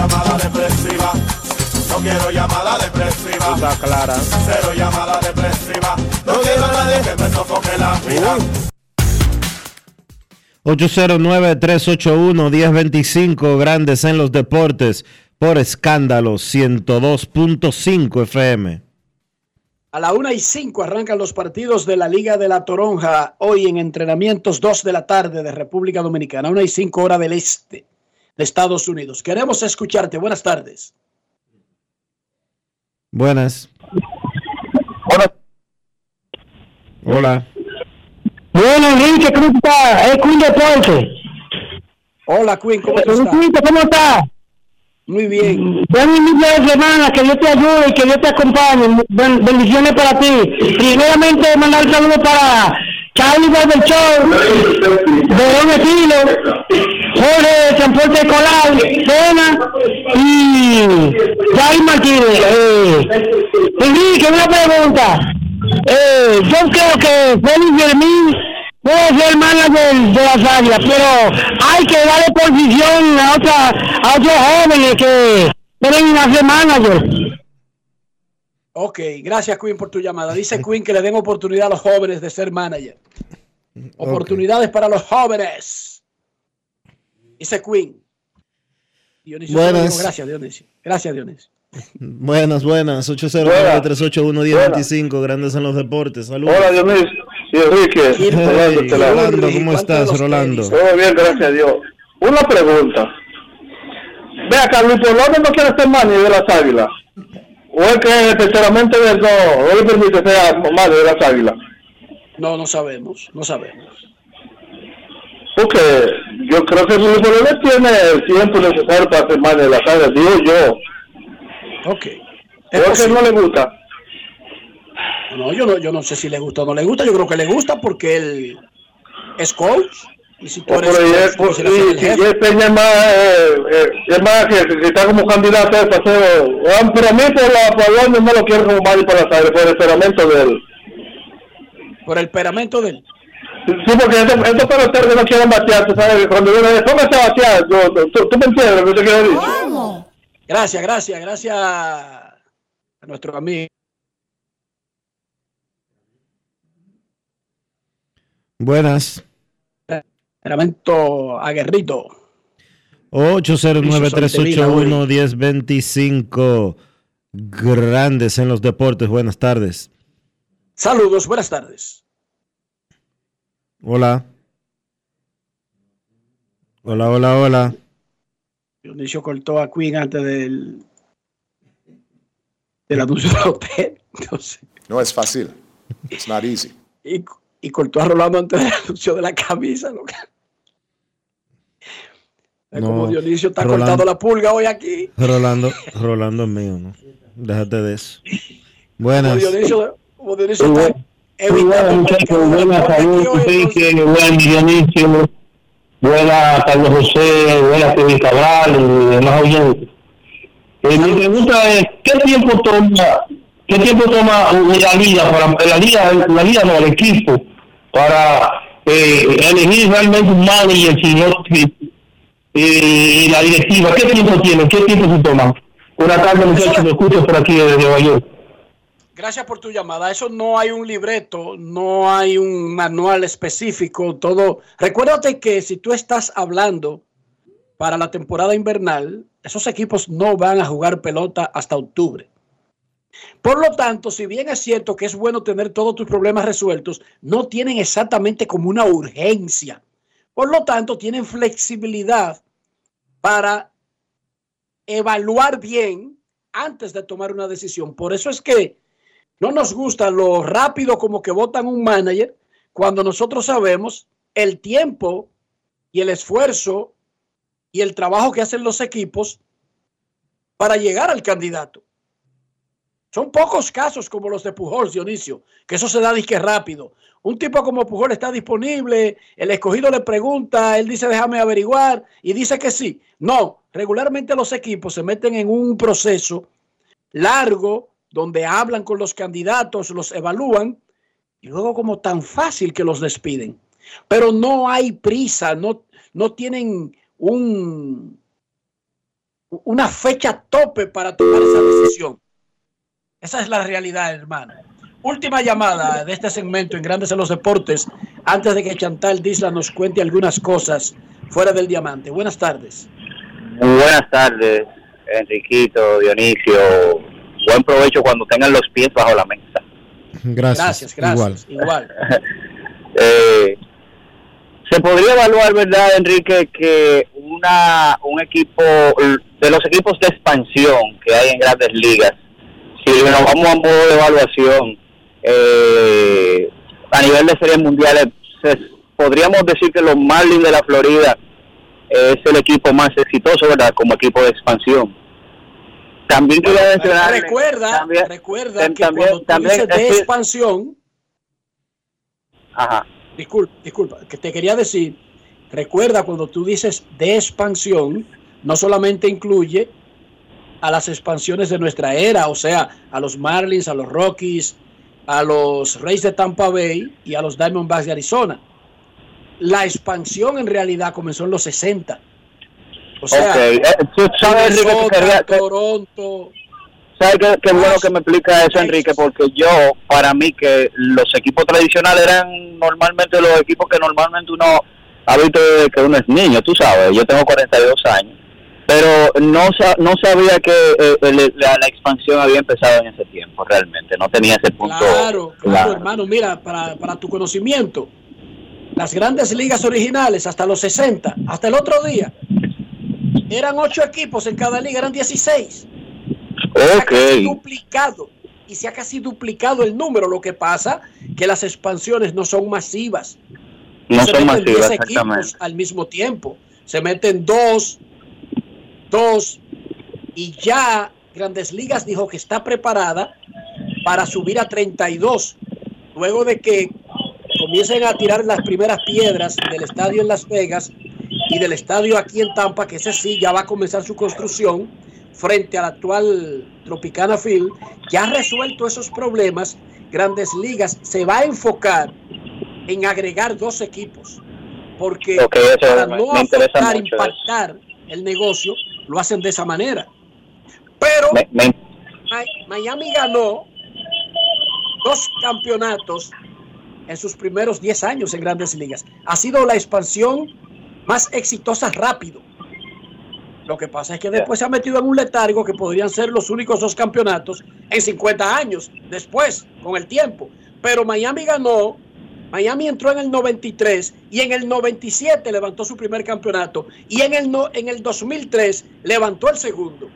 Llamada depresiva. No quiero llamada depresiva. Está clara. Cero llamada depresiva. No quiero a nadie que me sofoque la vida. 809-381-1025, Grandes en los Deportes, por escándalo 102.5 FM. A la una y cinco arrancan los partidos de la Liga de la Toronja, hoy en entrenamientos 2 de la tarde de República Dominicana, una y cinco hora del este de Estados Unidos. Queremos escucharte. Buenas tardes. Buenas. Hola. Bueno, Enrique, ¿cómo está? Es Queen Deporte. Hola, Queen, ¿cómo estás? Enrique, ¿cómo está? Muy bien. De semana, que Dios te ayude y que Dios te acompañe. Ben- bendiciones para ti. Primeramente, mandar un saludo para Charlie del Show, Verón Estilo, Jorge de Transporte Escolar, Cena y Jair Martínez. Eh, Enrique, una pregunta. Eh, yo creo que Félix Fermín puede ser manager de las águilas, pero hay que darle posición a, otra, a otros jóvenes que quieren hacer manager. Ok, gracias Queen por tu llamada. Dice Queen que le den oportunidad a los jóvenes de ser manager. Oportunidades para los jóvenes. Dice Queen. Dionisio, Buenas. Gracias, Dionisio. Gracias, Dionisio. Buenas, buenas. 809-381-1025, Grandes en los Deportes. Saludos. Hola, Dionisio. Sí, Enrique. Hey, Rolando, te la- Rolando, ¿cómo estás, Rolando? Todo bien, gracias a Dios. Una pregunta. Ve acá, Luis no quiere ser manager de las águilas. ¿O es que sinceramente no, no le permite ser manager de las águilas? No, no sabemos, no sabemos. Porque yo creo que Luis Polonia tiene el tiempo necesario para ser manager de las águilas, digo yo. Ok. ¿O es que no le gusta? No, yo no, yo no sé si le gusta o no le gusta. Yo creo que le gusta porque él es coach. Y si tú eres el y- jefe. y es Peña es más, eh, eh, es más que, que está como candidato a paseo. Pero a mí por la por no lo quiero como Mario para aires, por el esperamento de él. Por el peramento de él. Sí, porque estos, estos peloteros que no quieren batear, tú sabes, que cuando viene, póngase a batear, yo- tú, tú me entiendes lo que te quiero decir. Gracias, gracias, gracias a nuestro amigo. Buenas. Peramento aguerrito. 809-381-1025. Grandes en los deportes. Buenas tardes. Saludos, buenas tardes. Hola. Hola, hola, hola. Dionisio cortó a Queen antes del, del anuncio del hotel. Entonces, No es fácil. It's not easy. y, y cortó a Rolando antes del anuncio de la camisa. Es como No, Dionisio está Rolando- cortando la pulga hoy aquí. Rolando, Rolando es mío, ¿no? Déjate de eso. Como Buenas. Dionisio, como Dionisio Muy está Muy buenas, muchachos. Buenas salud, Enrique. Buen Dionisio. Buena Carlos José. Buena Kevin Cabral y demás oyentes. Eh, mi pregunta es, ¿qué tiempo toma, qué tiempo toma la liga, para, la liga, la liga no, el equipo, para eh, elegir realmente un manager si no, eh, y la directiva? ¿Qué tiempo tiene? ¿Qué tiempo se toma? Buenas tardes, muchachos. Me escucho por aquí desde Nueva York. Gracias por tu llamada. Eso no hay un libreto, no hay un manual específico, todo. Recuérdate que si tú estás hablando para la temporada invernal, esos equipos no van a jugar pelota hasta octubre. Por lo tanto, si bien es cierto que es bueno tener todos tus problemas resueltos, no tienen exactamente como una urgencia. Por lo tanto, tienen flexibilidad para evaluar bien antes de tomar una decisión. Por eso es que no nos gusta lo rápido como que votan un manager cuando nosotros sabemos el tiempo y el esfuerzo y el trabajo que hacen los equipos para llegar al candidato. Son pocos casos como los de Pujol, Dionisio, que eso se da disque rápido. Un tipo como Pujol está disponible, el escogido le pregunta, él dice déjame averiguar y dice que sí. No, regularmente los equipos se meten en un proceso largo donde hablan con los candidatos, los evalúan y luego como tan fácil que los despiden. Pero no hay prisa, no, no tienen un, una fecha tope para tomar esa decisión. Esa es la realidad, hermano. Última llamada de este segmento en Grandes en los Deportes, antes de que Chantal Disla nos cuente algunas cosas fuera del diamante. Buenas tardes. Muy buenas tardes, Enriquito, Dionisio. Buen provecho cuando tengan los pies bajo la mesa. Gracias. Gracias, gracias. Igual. *laughs* Eh, se podría evaluar, ¿verdad, Enrique, que una un equipo de los equipos de expansión que hay en grandes ligas, si nos vamos a modo de evaluación eh, a nivel de series mundiales, se- podríamos decir que los Marlins de la Florida es el equipo más exitoso, ¿verdad? Como equipo de expansión. También mencionar. Recuerda, recuerda tam- que también- cuando tú también dices de expansión, Ajá. disculpa, disculpa, que te quería decir, recuerda cuando tú dices de expansión, no solamente incluye a las expansiones de nuestra era, o sea, a los Marlins, a los Rockies, a los Rays de Tampa Bay y a los Diamondbacks de Arizona. La expansión en realidad comenzó en los 60. O sea, eh, tú sabes, que Minnesota, quería- que- Toronto, ¿Sabes qué, qué bueno que me explica eso, Enrique? Porque yo, para mí, que los equipos tradicionales eran normalmente los equipos que normalmente uno ha visto desde que uno es niño, tú sabes. Yo tengo 42 años. Pero no, no sabía que eh, el- la, la expansión había empezado en ese tiempo, realmente. No tenía ese punto. Claro, claro, claro. hermano. Mira, para, para tu conocimiento, las grandes ligas originales hasta los 60, hasta el otro día, eran ocho equipos en cada liga, eran 16. Ok. Duplicado. Y se ha casi duplicado el número. Lo que pasa que las expansiones no son masivas. No se son meten 10 masivas, exactamente. al mismo tiempo. Se meten dos, dos, y ya Grandes Ligas dijo que está preparada para subir a 32, luego de que comiencen a tirar las primeras piedras del estadio en Las Vegas y del estadio aquí en Tampa, que ese sí ya va a comenzar su construcción frente al actual Tropicana Field, ya ha resuelto esos problemas. Grandes Ligas se va a enfocar en agregar dos equipos, porque para no afectar, impactar el negocio, lo hacen de esa manera. Pero Me- me- Mi- Miami ganó dos campeonatos en sus primeros 10 años en grandes ligas. Ha sido la expansión más exitosa rápido. Lo que pasa es que después se ha metido en un letargo que podrían ser los únicos dos campeonatos en 50 años después, con el tiempo. Pero Miami ganó, Miami entró en el 93 y en el 97 levantó su primer campeonato y en el, no- en el 2003 levantó el segundo.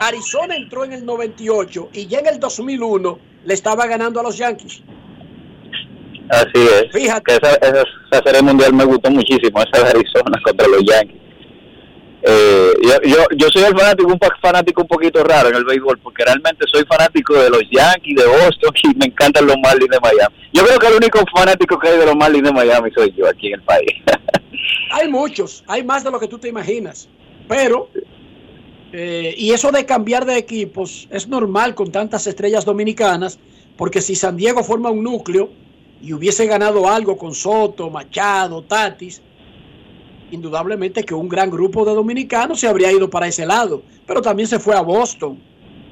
Arizona entró en el 98 y ya en el 2001 le estaba ganando a los Yankees. Así es. Fíjate. Que esa, esa, esa serie mundial me gustó muchísimo, esa de Arizona contra los Yankees. Eh, yo, yo, soy el fanático, un fanático un poquito raro en el béisbol, porque realmente soy fanático de los Yankees, de Boston, *laughs* y me encantan los Marlins de Miami. Yo creo que el único fanático que hay de los Marlins de Miami soy yo aquí en el país. *laughs* Hay muchos, hay más de lo que tú te imaginas. Pero, eh, y eso de cambiar de equipos es normal con tantas estrellas dominicanas, porque si San Diego forma un núcleo y hubiese ganado algo con Soto, Machado, Tatis, indudablemente que un gran grupo de dominicanos se habría ido para ese lado. Pero también se fue a Boston,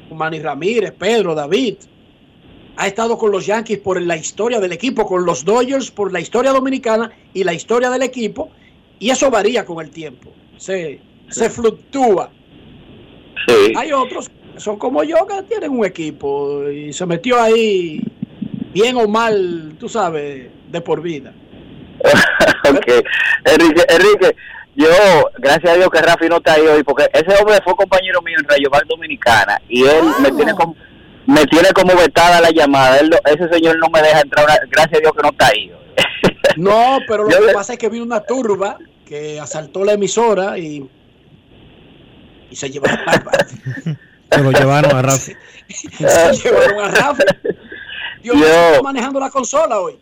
con Manny Ramírez, Pedro, David. Ha estado con los Yankees por la historia del equipo, con los Dodgers por la historia dominicana y la historia del equipo, y eso varía con el tiempo. Se, se fluctúa. Hay otros que son como yo que tienen un equipo y se metió ahí bien o mal, tú sabes, de por vida. *laughs* ok. Enrique, Enrique, yo, gracias a Dios que Rafi no está ahí hoy, porque ese hombre fue compañero mío en Rayo Val Dominicana y él me tiene como me tiene como vetada la llamada. Él, no- ese señor no me deja entrar. gracias a Dios que no está ahí. hoy. *laughs* No, pero lo Yo que le- pasa es que vino una turba que asaltó la emisora y, y se llevaron a, *laughs* Se lo llevaron a Rafa. se llevaron a Rafa. Dios mío, Yo- está manejando la consola hoy.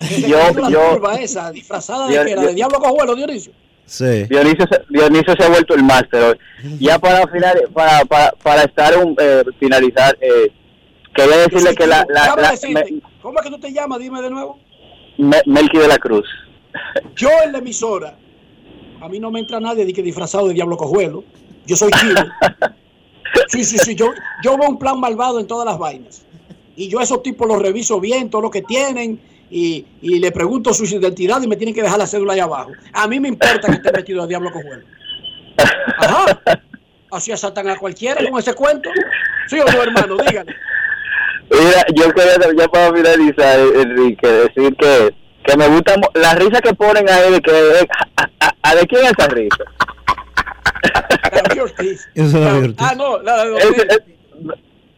Desde Yo- la yo- esa, disfrazada de yo- que de Diablo Cojuelo, Dionisio. Sí. Dionisio, se- Dionisio se ha vuelto el máster hoy. Ya para final, para, para, para estar un, eh, finalizar, eh, quería decirle que la, la, la- decirte, me- ¿Cómo es que tú te llamas? Dime de nuevo. Me- Melqui de la Cruz. Yo en la emisora, a mí no me entra nadie de que disfrazado de Diablo Cojuelo. Yo soy chivo. *laughs* Sí, sí, sí. Yo, yo veo un plan malvado en todas las vainas. Y yo a esos tipos los reviso bien, todo lo que tienen, y, y le pregunto su identidad y me tienen que dejar la cédula ahí abajo. A mí me importa que esté metido a Diablo Cojuelo. Ajá. Así asaltan a cualquiera con ese cuento. Sí o no, hermano, dígale. Mira, yo quería ya para finalizar, Enrique, decir que, que me gusta la risa que ponen ahí de que a, a- a- de quién es esa risa. David Ortiz. *laughs* Eso es David Ortiz. Ah, no, la de Ese, Ortiz.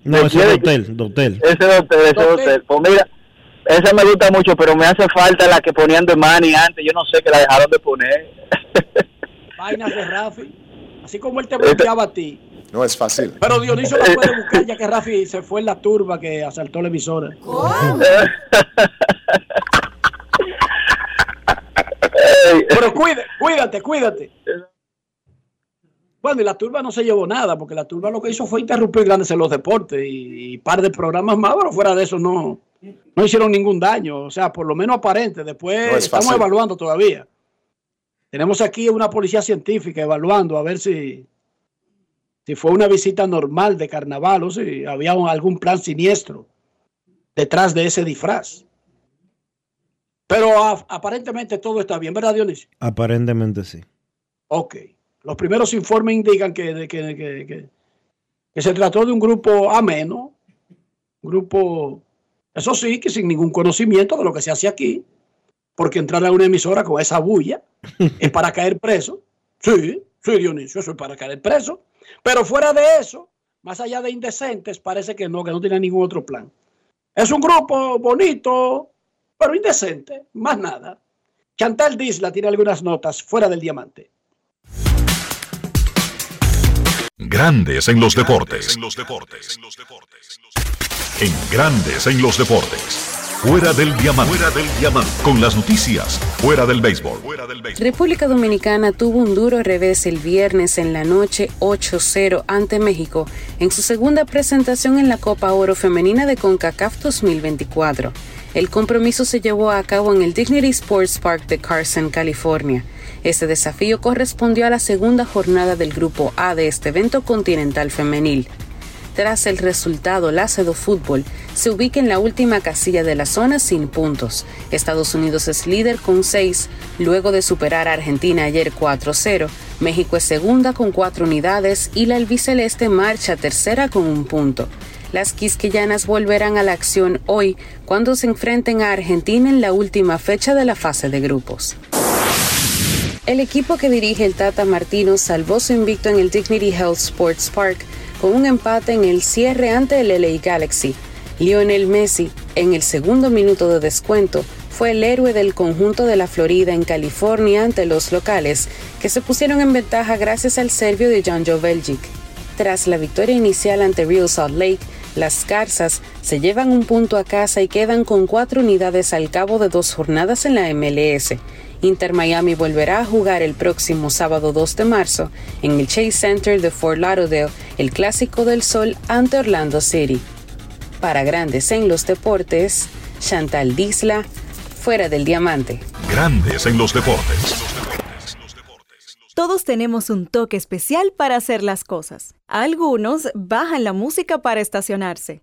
No, ¿De ese es es? de hotel, de hotel. ese hotel, ese Hotel. hotel. Pues mira, esa me gusta mucho, pero me hace falta la que ponían de Manny antes, yo no sé que la dejaron de poner. *laughs* Vainas de Rafi. Así como él te bloqueaba a ti. No es fácil. Pero Dionisio la puede *laughs* buscar ya que Rafi se fue en la turba que asaltó la emisora. Pero cuide, cuídate, cuídate. Bueno, y la turba no se llevó nada, porque la turba lo que hizo fue interrumpir grandes en los deportes y, y par de programas más, pero fuera de eso no, no hicieron ningún daño. O sea, por lo menos aparente. Después No es estamos evaluando todavía. Tenemos aquí una policía científica evaluando a ver si, si fue una visita normal de carnaval o si había un- algún plan siniestro detrás de ese disfraz. Pero a- aparentemente todo está bien, ¿verdad, Dionisio? Aparentemente sí. Ok. Los primeros informes indican que, de que, que- que- que se trató de un grupo ameno, un grupo, eso sí, que sin ningún conocimiento de lo que se hace aquí, porque entrar a una emisora con esa bulla *laughs* es para caer preso. Sí, sí, Dionisio, eso es para caer preso. Pero fuera de eso, más allá de indecentes, parece que no, que no tiene ningún otro plan. Es un grupo bonito, pero indecente, más nada. Chantal Disla tiene algunas notas fuera del diamante. Grandes en los deportes. En Grandes en los deportes. Fuera del diamante. Fuera del diamante. Con las noticias. Fuera del béisbol. República Dominicana tuvo un duro revés el viernes en la noche 8-0 ante México en su segunda presentación en la Copa Oro Femenina de CONCACAF 2024. El compromiso se llevó a cabo en el Dignity Sports Park de Carson, California. Este desafío correspondió a la segunda jornada del Grupo A de este evento continental femenil. Tras el resultado, la Cedo Fútbol se ubica en la última casilla de la zona sin puntos. Estados Unidos es líder con 6, luego de superar a Argentina ayer 4-0. México es segunda con 4 unidades y la albiceleste marcha tercera con un punto. Las quisqueyanas volverán a la acción hoy cuando se enfrenten a Argentina en la última fecha de la fase de grupos. El equipo que dirige el Tata Martino salvó su invicto en el Dignity Health Sports Park con un empate en el cierre ante el LA Galaxy. Lionel Messi, en el segundo minuto de descuento, fue el héroe del conjunto de la Florida en California ante los locales, que se pusieron en ventaja gracias al serbio de Joe Belgic. Tras la victoria inicial ante Real Salt Lake, las Carzas se llevan un punto a casa y quedan con cuatro unidades al cabo de dos jornadas en la MLS. Inter Miami volverá a jugar el próximo sábado 2 de marzo en el Chase Center de Fort Lauderdale el Clásico del Sol ante Orlando City. Para Grandes en los Deportes, Chantal Disla, fuera del diamante. Grandes en los deportes. Todos tenemos un toque especial para hacer las cosas. Algunos bajan la música para estacionarse.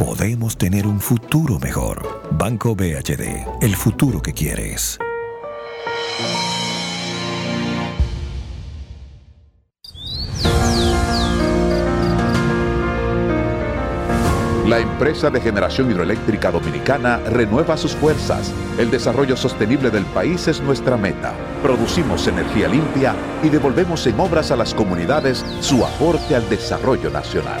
podemos tener un futuro mejor. Banco BHD, el futuro que quieres. La empresa de generación hidroeléctrica dominicana renueva sus fuerzas. El desarrollo sostenible del país es nuestra meta. Producimos energía limpia y devolvemos en obras a las comunidades su aporte al desarrollo nacional.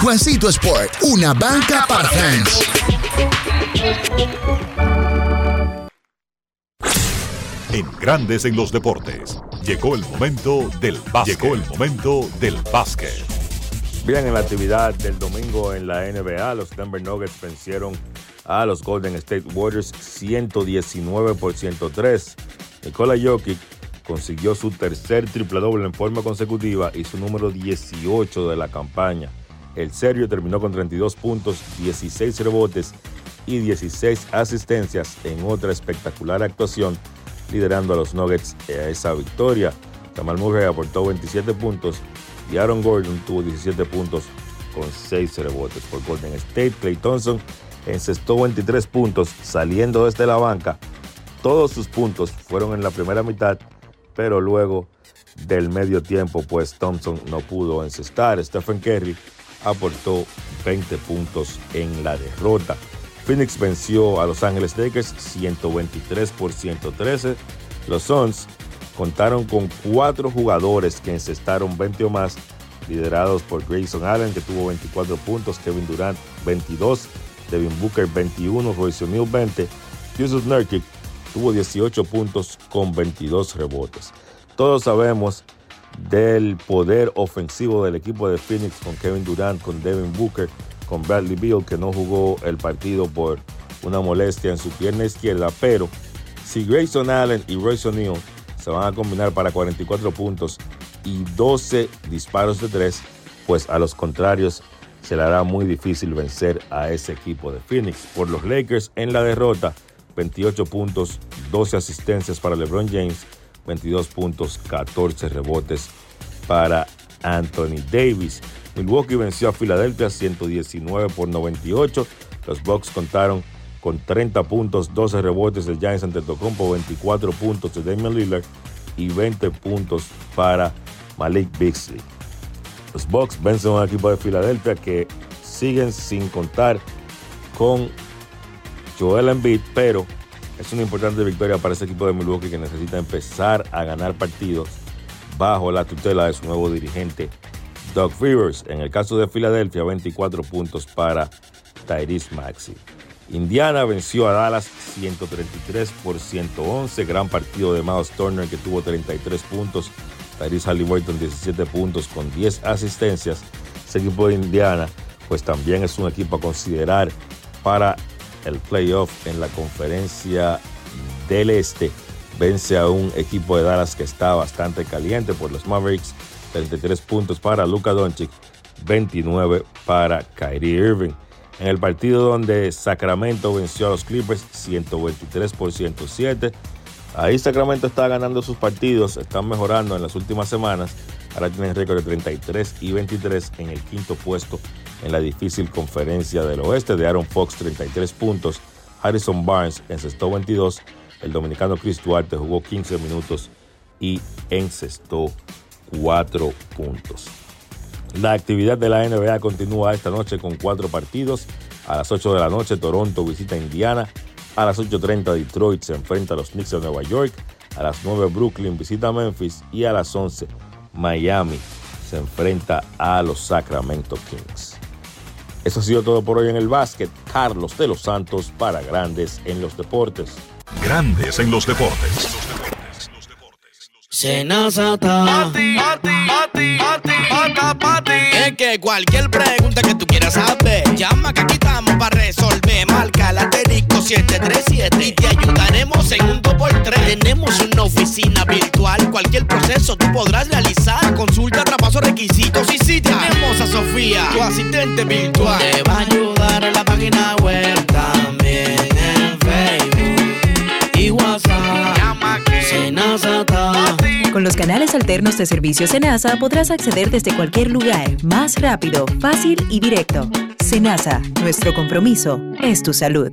Juancito Sport, una banca para fans. En Grandes en los Deportes, llegó el momento del básquet. Llegó el momento del básquet. Bien, en la actividad del domingo en la NBA, los Denver Nuggets vencieron a los Golden State Warriors 119 por 103. Nikola Jokic consiguió su tercer triple doble en forma consecutiva y su número 18 de la campaña. El serio terminó con 32 puntos, 16 rebotes y 16 asistencias en otra espectacular actuación, liderando a los Nuggets a esa victoria. Jamal Murray aportó 27 puntos y Aaron Gordon tuvo 17 puntos con 6 rebotes por Golden State. Clay Thompson encestó 23 puntos saliendo desde la banca. Todos sus puntos fueron en la primera mitad, pero luego del medio tiempo, pues Thompson no pudo encestar. Stephen Curry aportó 20 puntos en la derrota. Phoenix venció a Los Ángeles Lakers 123 por 113. Los Suns contaron con cuatro jugadores que encestaron 20 o más, liderados por Grayson Allen, que tuvo 24 puntos, Kevin Durant 22, Devin Booker 21, Royce O'Neal 20, Yusuf Nurkic tuvo 18 puntos con 22 rebotes. Todos sabemos del poder ofensivo del equipo de Phoenix con Kevin Durant, con Devin Booker, con Bradley Beal, que no jugó el partido por una molestia en su pierna izquierda, pero si Grayson Allen y Royce O'Neal se van a combinar para 44 puntos y 12 disparos de tres, pues a los contrarios se le hará muy difícil vencer a ese equipo de Phoenix. Por los Lakers en la derrota, 28 puntos, 12 asistencias para LeBron James, 22 puntos, 14 rebotes para Anthony Davis. Milwaukee venció a Filadelfia 119 por 98. Los Bucks contaron con 30 puntos, 12 rebotes de Giants ante Tocompo, 24 puntos de Damian Lillard y 20 puntos para Malik Beasley. Los Bucks vencen a un equipo de Filadelfia que siguen sin contar con Joel Embiid, pero es una importante victoria para ese equipo de Milwaukee que necesita empezar a ganar partidos bajo la tutela de su nuevo dirigente Doug Rivers. En el caso de Filadelfia, 24 puntos para Tyrese Maxey. Indiana venció a Dallas 133 por 111. Gran partido de Miles Turner que tuvo 33 puntos. Tyrese Halliburton 17 puntos con 10 asistencias. Ese equipo de Indiana pues también es un equipo a considerar para el playoff en la conferencia del Este. Vence a un equipo de Dallas que está bastante caliente por los Mavericks. 33 puntos para Luka Doncic, 29 para Kyrie Irving. En el partido donde Sacramento venció a los Clippers 123 por 107. Ahí Sacramento está ganando sus partidos, están mejorando en las últimas semanas. Ahora tienen récord de 33 y 23 en el quinto puesto en la difícil conferencia del oeste de Aaron Fox 33 puntos. Harrison Barnes encestó 22. El dominicano Chris Duarte jugó 15 minutos y encestó 4 puntos. La actividad de la NBA continúa esta noche con cuatro partidos. A las 8 de la noche Toronto visita Indiana. A las 8.30 Detroit se enfrenta a los Knicks de Nueva York. A las 9 Brooklyn visita Memphis. Y a las 11 Miami se enfrenta a los Sacramento Kings. Eso ha sido todo por hoy en el básquet. Carlos de los Santos para Grandes en los Deportes. Grandes en los Deportes. Senazata. Pati, pati, pati, pati, pati, Es que cualquier pregunta que tú quieras saber, llama que aquí estamos para resolver. Marca la asterisco 737 y te ayudaremos en un 2x3. Tenemos una oficina virtual, cualquier proceso tú podrás realizar. Consulta, traspaso, requisitos y si tenemos a Sofía, tu asistente virtual. Te va a ayudar en la página web también en Facebook y WhatsApp. Senazata. los canales alternos de servicio Senasa podrás acceder desde cualquier lugar, más rápido, fácil y directo. Senasa, nuestro compromiso es tu salud.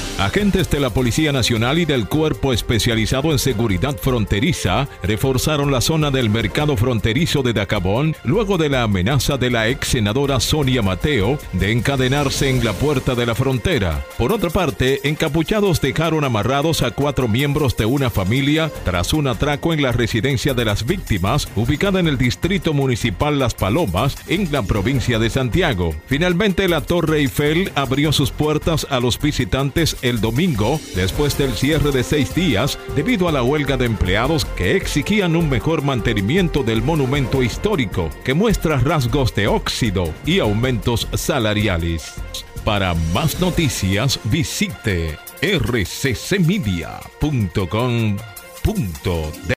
Agentes de la Policía Nacional y del Cuerpo Especializado en Seguridad Fronteriza reforzaron la zona del mercado fronterizo de Dacabón luego de la amenaza de la ex senadora Sonia Mateo de encadenarse en la puerta de la frontera. Por otra parte, encapuchados dejaron amarrados a cuatro miembros de una familia tras un atraco en la residencia de las víctimas ubicada en el distrito municipal Las Palomas en la provincia de Santiago. Finalmente, la Torre Eiffel abrió sus puertas a los visitantes el domingo después del cierre de seis días debido a la huelga de empleados que exigían un mejor mantenimiento del monumento histórico que muestra rasgos de óxido y aumentos salariales. Para más noticias visite rccmedia.com.de